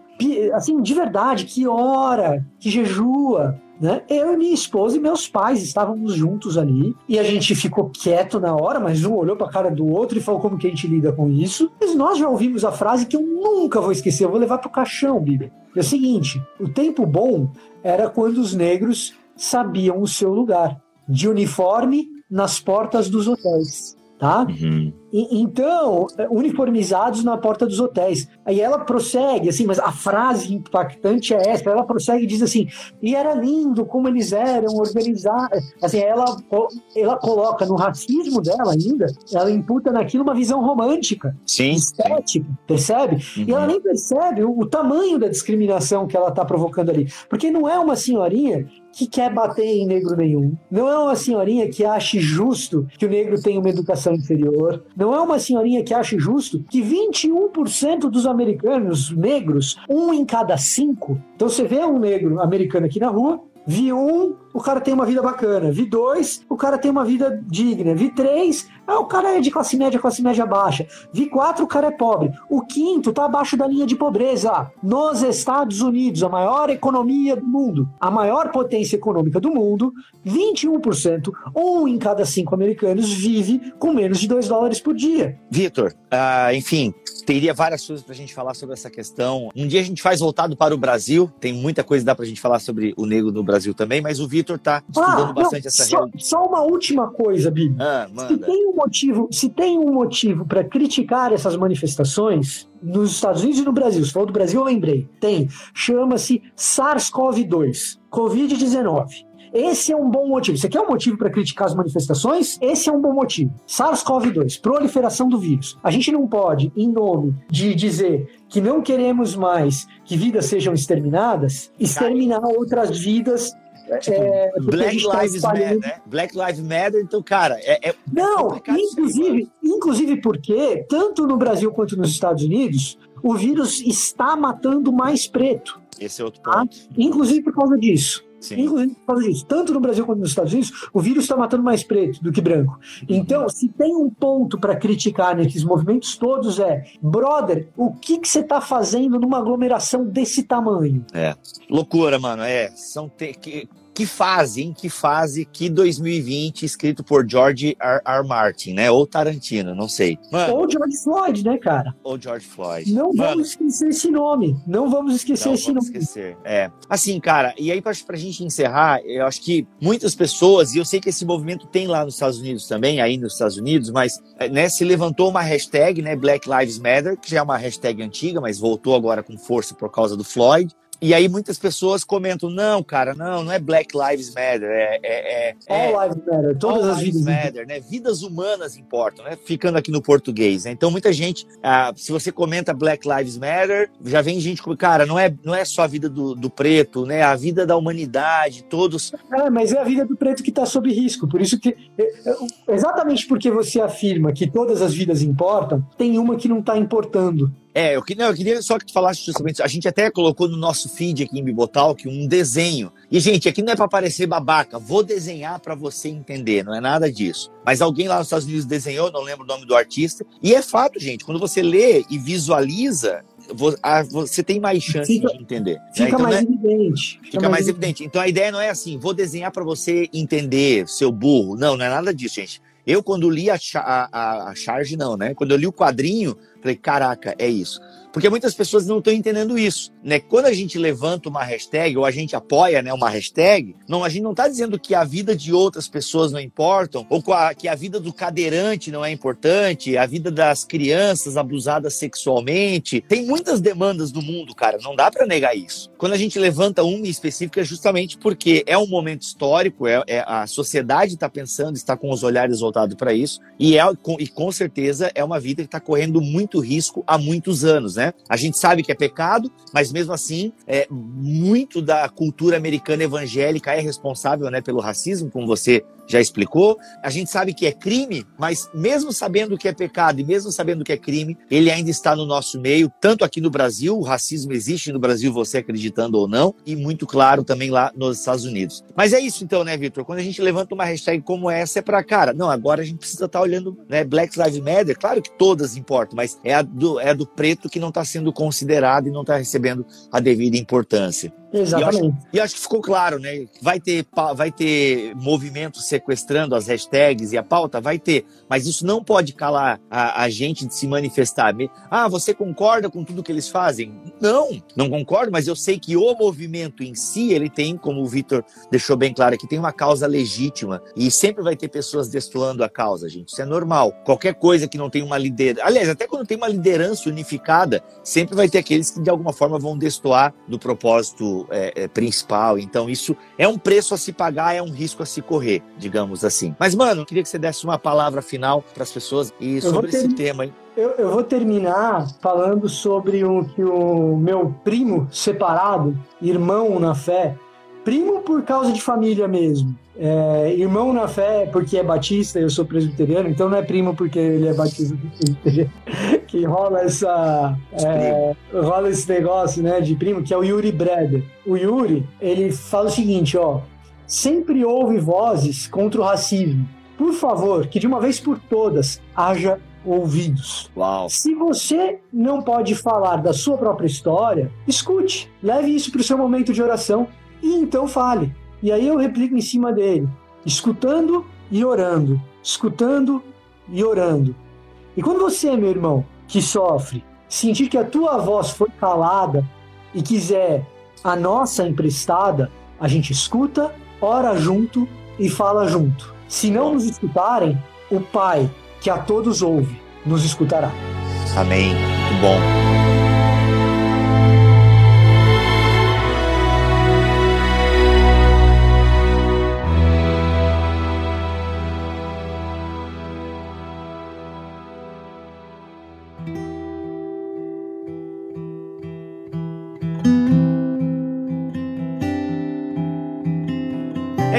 assim, de verdade, que ora, que jejua, né? Eu e minha esposa e meus pais estávamos juntos ali e a gente ficou quieto na hora, mas um olhou para a cara do outro e falou como que a gente lida com isso. Mas nós já ouvimos a frase que eu nunca vou esquecer, eu vou levar pro caixão, Bíblia. É o seguinte: o tempo bom era quando os negros sabiam o seu lugar, de uniforme nas portas dos hotéis tá? Uhum. E, então, uniformizados na porta dos hotéis. Aí ela prossegue, assim, mas a frase impactante é essa. Ela prossegue e diz assim: e era lindo como eles eram organizados. Assim, ela, ela coloca no racismo dela ainda, ela imputa naquilo uma visão romântica, Sim. estética, percebe? Uhum. E ela nem percebe o, o tamanho da discriminação que ela está provocando ali. Porque não é uma senhorinha que quer bater em negro nenhum. Não é uma senhorinha que ache justo que o negro tenha uma educação inferior. Não é uma senhorinha que ache justo que 21% dos americanos negros, um em cada cinco. Então você vê um negro americano aqui na rua, vi um, o cara tem uma vida bacana. Vi dois, o cara tem uma vida digna. Vi três, ah, o cara é de classe média, classe média baixa. Vi quatro, o cara é pobre. O quinto tá abaixo da linha de pobreza. Nos Estados Unidos, a maior economia do mundo, a maior potência econômica do mundo, 21%, um em cada cinco americanos vive com menos de dois dólares por dia. Vitor, uh, enfim, teria várias coisas pra gente falar sobre essa questão. Um dia a gente faz voltado para o Brasil, tem muita coisa que dá pra gente falar sobre o negro no Brasil também, mas o Vitor Vitor tá estudando ah, bastante não, essa só, só uma última coisa, Bibi. Ah, se tem um motivo, se tem um motivo para criticar essas manifestações nos Estados Unidos e no Brasil, se falou do Brasil, eu lembrei. Tem, chama-se SARS-CoV-2, COVID-19. Esse é um bom motivo. Você quer um motivo para criticar as manifestações? Esse é um bom motivo. SARS-CoV-2, proliferação do vírus. A gente não pode, em nome de dizer que não queremos mais que vidas sejam exterminadas, exterminar outras vidas Tipo, é, Black tá Lives Matter, né? Black Lives Matter, então, cara, é. é Não, inclusive, inclusive porque, tanto no Brasil quanto nos Estados Unidos, o vírus está matando mais preto. Esse é outro tá? ponto. Tá? Inclusive por causa disso. Sim. Inclusive por causa disso. Tanto no Brasil quanto nos Estados Unidos, o vírus está matando mais preto do que branco. Então, se tem um ponto para criticar nesses movimentos todos é, brother, o que que você está fazendo numa aglomeração desse tamanho? É, loucura, mano. É, são te... que que fase, em que fase, que 2020, escrito por George R. R. Martin, né? Ou Tarantino, não sei. Mano, ou George Floyd, né, cara? Ou George Floyd. Não Mano, vamos esquecer esse nome. Não vamos esquecer não esse vamos nome. esquecer. É. Assim, cara, e aí pra, pra gente encerrar, eu acho que muitas pessoas, e eu sei que esse movimento tem lá nos Estados Unidos também, aí nos Estados Unidos, mas né, se levantou uma hashtag, né, Black Lives Matter, que já é uma hashtag antiga, mas voltou agora com força por causa do Floyd. E aí muitas pessoas comentam, não, cara, não, não é Black Lives Matter, é... é, é All Lives Matter, todas All as vidas matter, né? Vidas humanas importam, né? Ficando aqui no português, né? Então muita gente, ah, se você comenta Black Lives Matter, já vem gente como, cara, não é, não é só a vida do, do preto, né? A vida da humanidade, todos... É, mas é a vida do preto que está sob risco, por isso que, é, é, exatamente porque você afirma que todas as vidas importam, tem uma que não está importando. É, eu, não, eu queria só que tu falasse justamente. A gente até colocou no nosso feed aqui em Bibotalk um desenho. E, gente, aqui não é para parecer babaca. Vou desenhar para você entender, não é nada disso. Mas alguém lá nos Estados Unidos desenhou, não lembro o nome do artista. E é fato, gente, quando você lê e visualiza, você tem mais chance fica, de entender. Né? Fica então, mais é, evidente. Fica, mais, mais evidente. Então a ideia não é assim, vou desenhar para você entender, seu burro. Não, não é nada disso, gente. Eu, quando li a, a, a charge, não, né? Quando eu li o quadrinho, falei, caraca, é isso. Porque muitas pessoas não estão entendendo isso, né? Quando a gente levanta uma hashtag ou a gente apoia, né, uma hashtag, não, a gente não está dizendo que a vida de outras pessoas não importam ou que a vida do cadeirante não é importante, a vida das crianças abusadas sexualmente. Tem muitas demandas do mundo, cara, não dá para negar isso. Quando a gente levanta uma específica é justamente porque é um momento histórico, é, é a sociedade está pensando, está com os olhares voltados para isso e é com, e com certeza é uma vida que está correndo muito risco há muitos anos né? A gente sabe que é pecado, mas mesmo assim, é, muito da cultura americana evangélica é responsável, né, pelo racismo, como você já explicou. A gente sabe que é crime, mas mesmo sabendo que é pecado e mesmo sabendo que é crime, ele ainda está no nosso meio, tanto aqui no Brasil, o racismo existe no Brasil, você acreditando ou não, e muito claro também lá nos Estados Unidos. Mas é isso então, né, Vitor? Quando a gente levanta uma hashtag como essa, é para cara, não, agora a gente precisa estar tá olhando, né, Black Lives Matter, claro que todas importam, mas é a do, é a do preto que não está sendo considerado e não está recebendo a devida importância. Exatamente. E acho, e acho, que ficou claro, né? Vai ter, vai ter movimento sequestrando as hashtags e a pauta? Vai ter. Mas isso não pode calar a, a, gente de se manifestar. Ah, você concorda com tudo que eles fazem? Não, não concordo, mas eu sei que o movimento em si, ele tem, como o Vitor deixou bem claro aqui, tem uma causa legítima. E sempre vai ter pessoas destoando a causa, gente. Isso é normal. Qualquer coisa que não tem uma liderança. Aliás, até quando tem uma liderança unificada, sempre vai ter aqueles que de alguma forma vão destoar do propósito é, é, principal. Então, isso é um preço a se pagar, é um risco a se correr, digamos assim. Mas, mano, eu queria que você desse uma palavra final para as pessoas e sobre esse tema, hein? Eu, eu, vou terminar falando sobre o que o meu primo separado, irmão na fé, primo por causa de família mesmo, é, irmão na fé porque é batista, eu sou presbiteriano, então não é primo porque ele é batista que rola essa é, rola esse negócio, né, de primo, que é o Yuri Breder. O Yuri, ele fala o seguinte, ó, sempre houve vozes contra o racismo. Por favor, que de uma vez por todas haja ouvidos. Uau. Se você não pode falar da sua própria história, escute, leve isso para o seu momento de oração e então fale. E aí eu replico em cima dele, escutando e orando, escutando e orando. E quando você, meu irmão, que sofre, sentir que a tua voz foi calada e quiser a nossa emprestada, a gente escuta, ora junto e fala junto. Se não nos escutarem, o Pai, que a todos ouve, nos escutará. Amém. Muito bom.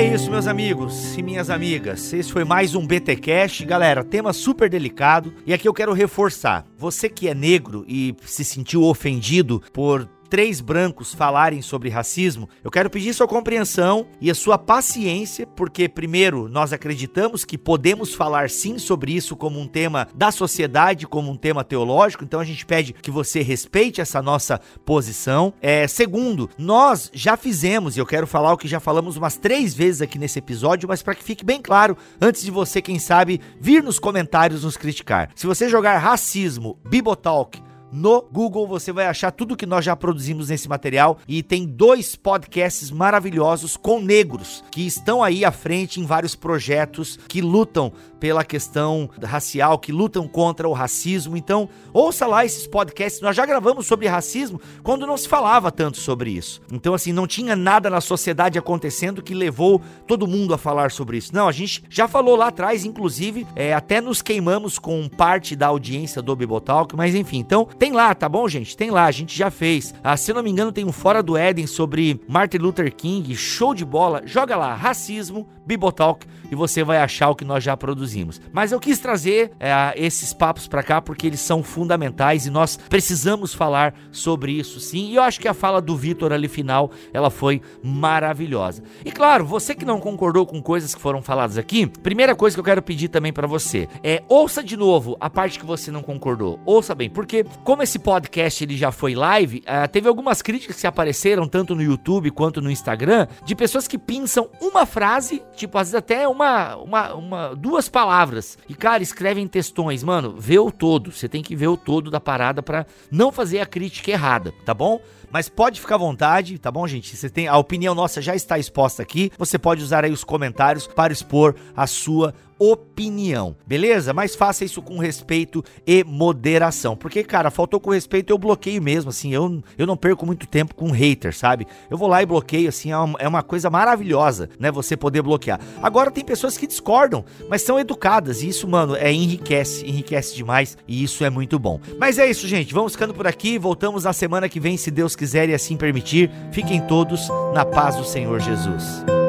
Isso, meus amigos e minhas amigas. Esse foi mais um BT Cash. Galera, tema super delicado. E aqui eu quero reforçar. Você que é negro e se sentiu ofendido por três brancos falarem sobre racismo, eu quero pedir sua compreensão e a sua paciência, porque, primeiro, nós acreditamos que podemos falar sim sobre isso como um tema da sociedade, como um tema teológico, então a gente pede que você respeite essa nossa posição. É, segundo, nós já fizemos, e eu quero falar o que já falamos umas três vezes aqui nesse episódio, mas para que fique bem claro, antes de você, quem sabe, vir nos comentários nos criticar. Se você jogar racismo, Bibotalk, no Google você vai achar tudo que nós já produzimos nesse material e tem dois podcasts maravilhosos com negros que estão aí à frente em vários projetos que lutam pela questão racial, que lutam contra o racismo. Então, ouça lá esses podcasts. Nós já gravamos sobre racismo quando não se falava tanto sobre isso. Então, assim, não tinha nada na sociedade acontecendo que levou todo mundo a falar sobre isso. Não, a gente já falou lá atrás, inclusive, é, até nos queimamos com parte da audiência do Bibotalk, mas enfim, então tem lá, tá bom, gente? Tem lá, a gente já fez. Ah, se não me engano, tem um Fora do Éden sobre Martin Luther King, show de bola. Joga lá, racismo, Bibotalk, e você vai achar o que nós já produzimos. Mas eu quis trazer é, esses papos para cá porque eles são fundamentais e nós precisamos falar sobre isso sim. E eu acho que a fala do Vitor ali final, ela foi maravilhosa. E claro, você que não concordou com coisas que foram faladas aqui, primeira coisa que eu quero pedir também para você é ouça de novo a parte que você não concordou. Ouça bem, porque como esse podcast ele já foi live, uh, teve algumas críticas que apareceram tanto no YouTube quanto no Instagram de pessoas que pensam uma frase, tipo às vezes até uma, uma, uma duas palavras e cara escrevem textões, mano, vê o todo. Você tem que ver o todo da parada para não fazer a crítica errada, tá bom? Mas pode ficar à vontade, tá bom, gente? Você tem a opinião nossa já está exposta aqui. Você pode usar aí os comentários para expor a sua opinião, beleza? Mas faça isso com respeito e moderação, porque, cara, faltou com respeito, eu bloqueio mesmo, assim, eu, eu não perco muito tempo com hater, sabe? Eu vou lá e bloqueio, assim, é uma, é uma coisa maravilhosa, né, você poder bloquear. Agora tem pessoas que discordam, mas são educadas, e isso, mano, é enriquece, enriquece demais, e isso é muito bom. Mas é isso, gente, vamos ficando por aqui, voltamos na semana que vem, se Deus quiser e assim permitir. Fiquem todos na paz do Senhor Jesus.